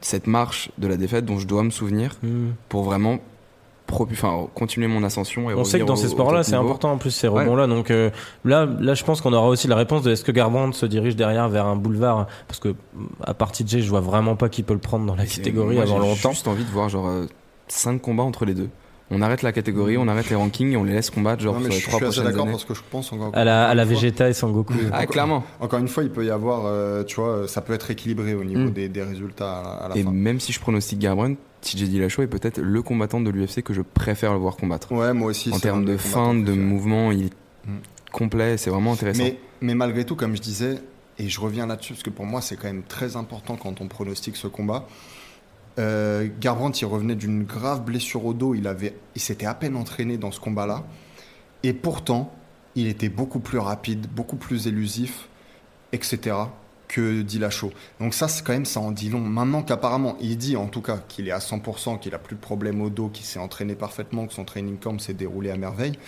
cette marche de la défaite dont je dois me souvenir Hmm. pour vraiment enfin, continuer mon ascension. Et On sait que dans au- ces sports-là, c'est important en plus ces Ouais. rebonds-là. Donc euh, là, là, je pense qu'on aura aussi la réponse de est-ce que Garbrandt se dirige derrière vers un boulevard? Parce que à part TJ, je vois vraiment pas qui peut le prendre dans la Et catégorie moi, avant j'ai longtemps. juste envie de voir genre 5 combats entre les deux. On arrête la catégorie, on arrête les rankings et on les laisse combattre genre Non, mais sur je les suis trois assez prochaines d'accord parce que je pense encore. À la, à la Vegeta et Sangoku. Ah, clairement. Encore une fois, il peut y avoir, euh, tu vois, ça peut être équilibré au niveau Mm. des, des résultats à la, à la Et fin. même si je pronostique Garbrandt, TJ Dillashaw est peut-être le combattant de l'UFC que je préfère le voir combattre. Ouais, moi aussi. en termes de fin, de mouvement, il est Mm. complet, c'est vraiment intéressant. Mais, mais malgré tout, comme je disais, et je reviens là-dessus, parce que pour moi, c'est quand même très important quand on pronostique ce combat. Euh, Garbrandt, il revenait d'une grave blessure au dos. Il, avait, il s'était à peine entraîné dans ce combat-là. Et pourtant, il était beaucoup plus rapide, beaucoup plus élusif, etc. que Dillashaw. Donc ça, c'est quand même, ça en dit long. Maintenant qu'apparemment, il dit en tout cas qu'il est à 100%, qu'il a plus de problème au dos, qu'il s'est entraîné parfaitement, que son training camp s'est déroulé à merveille.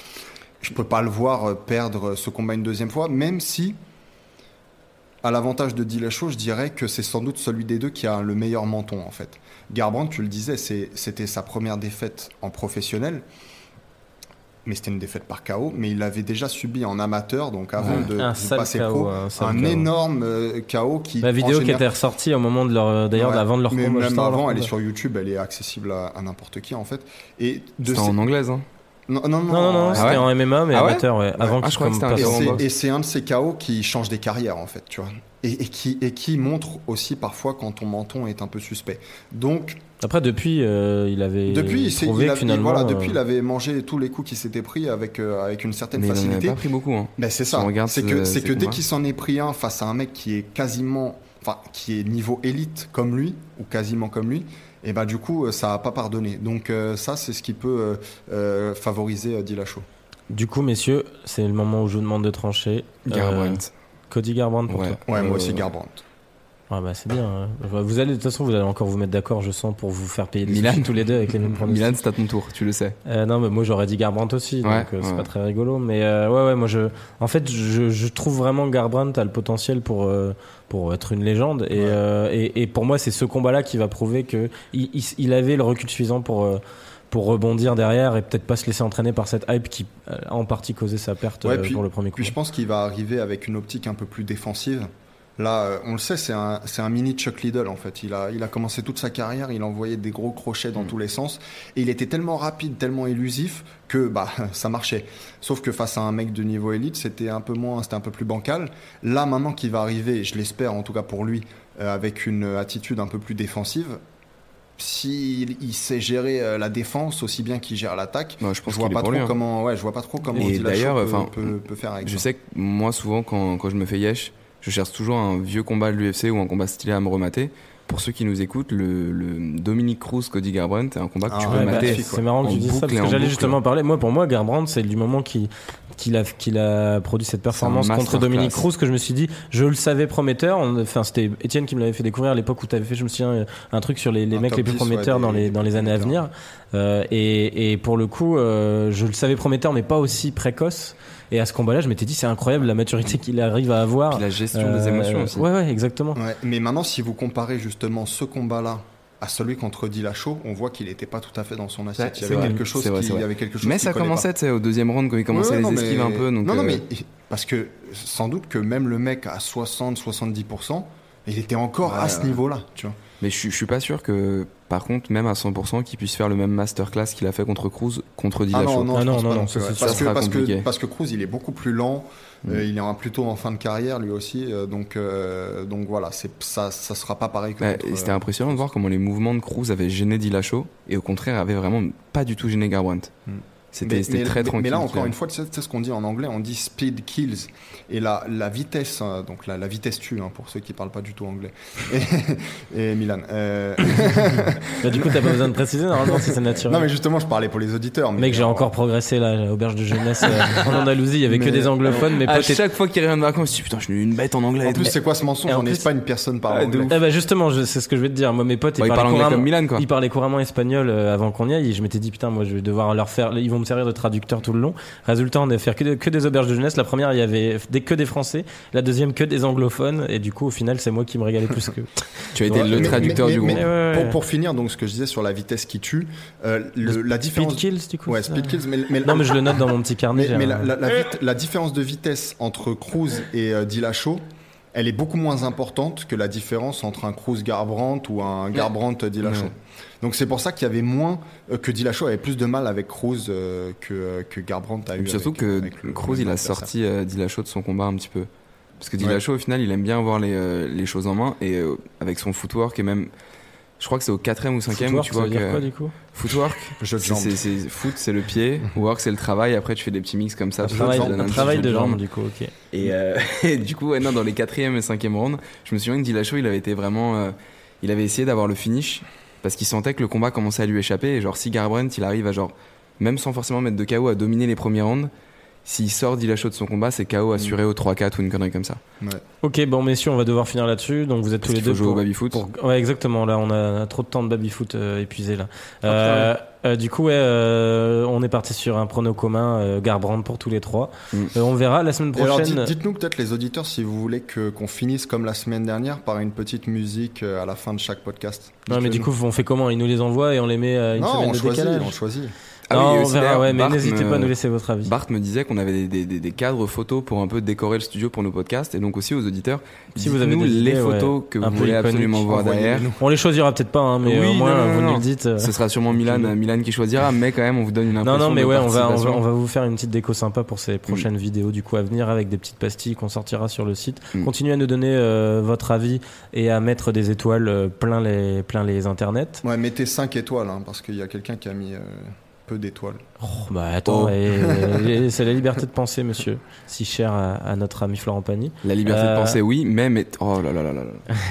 Je peux pas le voir euh, perdre ce combat une deuxième fois, même si, à l'avantage de Dillashaw, je dirais que c'est sans doute celui des deux qui a le meilleur menton en fait. Garbrandt, tu le disais, c'était sa première défaite en professionnel, mais c'était une défaite par KO, mais il l'avait déjà subi en amateur, donc avant Ouais. de, Un de sale passer KO, pro, un un KO. énorme euh, KO qui. La vidéo en qui était ressortie au moment de leur, d'ailleurs, Ouais, avant de leur mais combat. même avant elle est sur YouTube, elle est accessible à, à n'importe qui en fait. Et de C'était ces- en anglaise, hein. non, non, non, Non, non, non, euh, c'était ouais en MMA, mais Ah amateur, ouais. Avant Ah, qu'il je croyais que et c'est un de ces KO qui change des carrières en fait, tu vois. Et, et qui, et qui montre aussi parfois quand ton menton est un peu suspect. Donc, Après, depuis, euh, il avait depuis, il, s'est- trouvé il a- que finalement. voilà, euh, depuis, il avait mangé tous les coups qu'il s'était pris avec, euh, avec une certaine Mais il en avait facilité. pas pris beaucoup, hein. Ben, c'est Si ça. regarde C'est ce- que, c'est ces que dès qu'il s'en est pris un face à un mec qui est quasiment, enfin, qui est niveau élite comme lui, ou quasiment comme lui, et ben du coup, ça a pas pardonné. Donc, euh, ça, c'est ce qui peut euh, euh, favoriser euh, Dillashaw. Du coup, messieurs, c'est le moment où je vous demande de trancher. Euh, Garbrandt. Cody Garbrandt pour Ouais. toi. Ouais, moi aussi, Garbrandt. Ouais, bah, c'est bien. hein. Vous allez, de toute façon, vous allez encore vous mettre d'accord, je sens, pour vous faire payer des Milan. sushis tous les deux avec les mêmes pronostics. Milan, c'est à ton tour, tu le sais. Euh, non, mais moi j'aurais dit Garbrandt aussi, Ouais, donc euh, c'est ouais. pas très rigolo. Mais euh, ouais, ouais, moi je, en fait, je, je trouve vraiment que Garbrandt a le potentiel pour euh, pour être une légende. Et, Ouais. euh, et, et pour moi, c'est ce combat-là qui va prouver que il, il, il avait le recul suffisant pour euh, pour rebondir derrière et peut-être pas se laisser entraîner par cette hype qui euh, a en partie causé sa perte Ouais, euh, puis- pour le premier coup. Puis je pense qu'il va arriver avec une optique un peu plus défensive. Là, euh, on le sait, c'est un, mini Chuck Liddell en fait. Il a, il a commencé toute sa carrière, il envoyait des gros crochets dans tous les sens. Et il était tellement rapide, tellement élusif que bah, ça marchait. Sauf que face à un mec de niveau élite, c'était un peu moins, c'était un peu plus bancal. Là, maintenant qu'il va arriver, je l'espère en tout cas pour lui, euh, avec une attitude un peu plus défensive, s'il il sait gérer euh, la défense aussi bien qu'il gère l'attaque, Moi, je pense je vois pas trop hein. comment, ouais, je vois pas trop comment Et Dillashaw d'ailleurs, peut, enfin, peut, peut faire avec Je ça. sais que moi, souvent, quand, quand je me fais yesh, je cherche toujours un vieux combat de l'UFC ou un combat stylé à me remater. Pour ceux qui nous écoutent, le, le Dominique Cruz, Cody Garbrandt, c'est un combat que tu Ah peux ouais, bah, mater. magnifique, c'est marrant que tu dises ça parce que j'allais justement en parler. Moi, pour moi, Garbrandt, c'est du moment qu'il qu'il a, qu'il a produit cette performance contre. Dominique Cruz que je me suis dit, je le savais prometteur. Enfin, c'était Étienne qui me l'avait fait découvrir à l'époque où tu avais fait, je me souviens, euh, un truc sur les, mecs les plus 10, prometteurs ouais, dans, les, dans les années à venir. Euh, et, et pour le coup, euh, je le savais prometteur, mais pas aussi précoce. Et à ce combat-là, je m'étais dit, c'est incroyable la maturité qu'il arrive à avoir. Puis la gestion Euh, des émotions aussi. Ouais, ouais, exactement. Ouais, mais maintenant, si vous comparez justement ce combat-là à celui contre Dillashaw, on voit qu'il n'était pas tout à fait dans son assiette. Ouais, il y avait vrai. quelque chose vrai, qui, c'est vrai. il y avait quelque chose Mais ça commençait, pas. tu sais, au deuxième round quand il commençait Ouais, à non, les mais- esquives un peu. Donc, non, non, euh, mais parce que sans doute que même le mec à 60-70%, il était encore Ouais, à ce niveau-là, tu vois. Mais je, je suis pas sûr que, par contre, même à 100%, qu'il puisse faire le même masterclass qu'il a fait contre Cruz, contre Ah Dillashaw. non, non, Ah non, non, pas non, non ça, sûr. parce, que, sera parce, compliqué. que, parce que Cruz, il est beaucoup plus lent, Mm. euh, il est un- plutôt en fin de carrière lui aussi, euh, donc, euh, donc voilà, c'est, ça ça sera pas pareil que Ouais, et c'était euh, impressionnant de voir comment les mouvements de Cruz avaient gêné Dillashaw et au contraire avaient vraiment pas du tout gêné Garbrandt. Mm. C'était très mais- tranquille. Mais là, encore une fois, tu sais, tu sais ce qu'on dit en anglais, on dit speed kills. Et la, la vitesse, hein, donc la, la vitesse tue, hein, pour ceux qui parlent pas du tout anglais. Et, et Milan. euh, Bah, du coup, t'as pas besoin de préciser, normalement, si c'est naturel. non, mais justement, je parlais pour les auditeurs. Mais Mec, j'ai euh, encore progressé là, à auberge de jeunesse euh, en Andalousie. Il y avait que des anglophones, mais à chaque fois qu'il revient de vacances, je me dis putain, je suis une bête en anglais. En plus, c'est quoi ce mensonge en En plus- Espagne, personne parle Ah, de anglais. Eh ben justement, c'est ce que je vais te dire. Moi, mes potes, Bah, ils, il parlaient couramment, comme Milan, quoi. ils parlaient couramment espagnol euh, avant qu'on y aille. Et je m'étais dit, putain, moi, je vais devoir leur faire. Ils vont me servir de traducteur tout le long. Résultat, on a fait que, de- que des auberges de jeunesse. La première, il y avait des, que des Français. La deuxième, que des anglophones. Et du coup, au final, c'est moi qui me régalais plus que. Tu as été le Mais- traducteur mais- du mais- groupe. Ouais, ouais, ouais. Pour, pour finir, donc ce que je disais sur la vitesse qui tue, euh, le- la différence. Speed kills, du coup. Ouais, speed kills, mais, mais- Non, mais je le note dans mon petit carnet. Mais, la, la- la vit- la différence de vitesse entre Cruz et euh, Dillashaw, elle est beaucoup moins importante que la différence entre un Cruz Garbrandt ou un Garbrandt Dillashaw. Ouais. Donc c'est pour ça qu'il y avait moins euh, que Dillashaw avait plus de mal avec Cruz euh, que euh, que Garbrandt a eu. Et surtout avec- que avec le- Cruz, le il a sorti euh, Dillashaw de son combat un petit peu. Parce que Dillashaw, au final, il aime bien avoir les, euh, les choses en main et euh, avec son footwork et même. Je crois que c'est au quatrième ou cinquième où Footwork, tu ça vois dire que. quoi, du coup? Footwork, de c'est- foot, c'est le pied, work, c'est le travail. Après, tu fais des petits mix comme ça. Un travail, donne un petit travail de jambes, du coup, ok. Et, euh, et du coup, ouais, non, dans les quatrième et cinquième rounds, je me souviens que Dillashaw, il avait été vraiment, euh, il avait essayé d'avoir le finish parce qu'il sentait que le combat commençait à lui échapper. Et genre, si Garbrandt, il arrive à genre, même sans forcément mettre de KO, à dominer les premiers rounds, s'il sort Dillashaw de son combat, c'est KO assuré au 3-4 ou une connerie comme ça. Ouais. Ok, bon, messieurs, on va devoir finir là-dessus. Donc, vous êtes Parce tous les deux faut jouer au pour- baby-foot. Pour- Ouais, exactement. Là, on a trop de temps de baby-foot euh, épuisé là. Ah, Euh, euh, du coup, ouais, euh, on est parti sur un prono commun, euh, Garbrandt pour tous les trois. Mm. Euh, on verra la semaine prochaine. dites- dites-nous peut-être les auditeurs si vous voulez que qu'on finisse comme la semaine dernière par une petite musique à la fin de chaque podcast. Ouais, mais du coup, on fait comment? Ils nous les envoient et on les met à une non, semaine on de choisit, décalage. on choisit. Ah non, oui, on verra. Ouais, mais Bart n'hésitez pas à nous laisser votre avis. Bart me disait qu'on avait des, des- des- des cadres photos pour un peu décorer le studio pour nos podcasts et donc aussi aux auditeurs. Si vous avez des les idées, photos ouais. que vous voulez absolument voir derrière. On les choisira peut-être pas, hein, mais Oui, au moins non, non, vous nous non. le dites. euh. Ce sera sûrement Milan, Milan qui choisira, mais quand même on vous donne une Non, impression non, mais de ouais, on va, on va, participation. on va vous faire une petite déco sympa pour ces prochaines vidéos du coup à venir avec des petites pastilles qu'on sortira sur le site. Mm. Continuez à nous donner euh, votre avis et à mettre des étoiles euh, plein les, plein les internets. Ouais, mettez 5 étoiles, hein, parce qu'il y a quelqu'un qui a mis euh, peu d'étoiles. Oh, bah attends, Oh. et- et c'est la liberté de penser, monsieur, si cher à, à notre ami Florent Pagny. La liberté Euh, de penser, oui, mais, mais oh là là là là là. Elle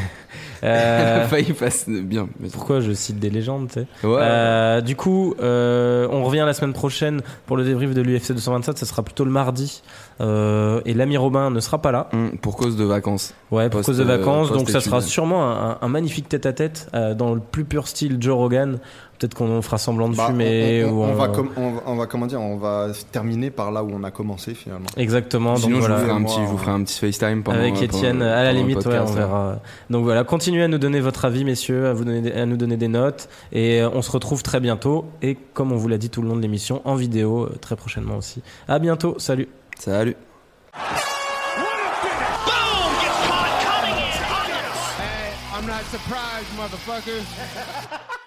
Euh, failli passer bien. mais- pourquoi je cite des légendes, tu sais? Ouais. Euh, du coup, euh, on revient la semaine prochaine pour le débrief de l'UFC 227. Ça sera plutôt le mardi. Euh, et l'ami Robin ne sera pas là. Hum, pour cause de vacances. Ouais, pour Post- cause de vacances. euh, donc ça sera sûrement un, un magnifique tête-à-tête euh, dans le plus pur style Joe Rogan. Peut-être qu'on fera semblant de Bah, fumer. on, on- ou on on- va com- on va- on va comment dire, on va terminer par là où on a commencé finalement. Exactement. Donc Sinon, je, voilà. vous ferai un petit, je vous ferai un petit FaceTime pendant Avec pendant- Étienne, à la limite, ouais, on verra. Donc voilà, continuez à nous donner votre avis, messieurs, à, vous donner des- à nous donner des notes. Et euh, on se retrouve très bientôt. Et comme on vous l'a dit tout le long de l'émission, en vidéo, euh, très prochainement aussi. À bientôt, salut. Salut. Hey, I'm not surprised, motherfuckers.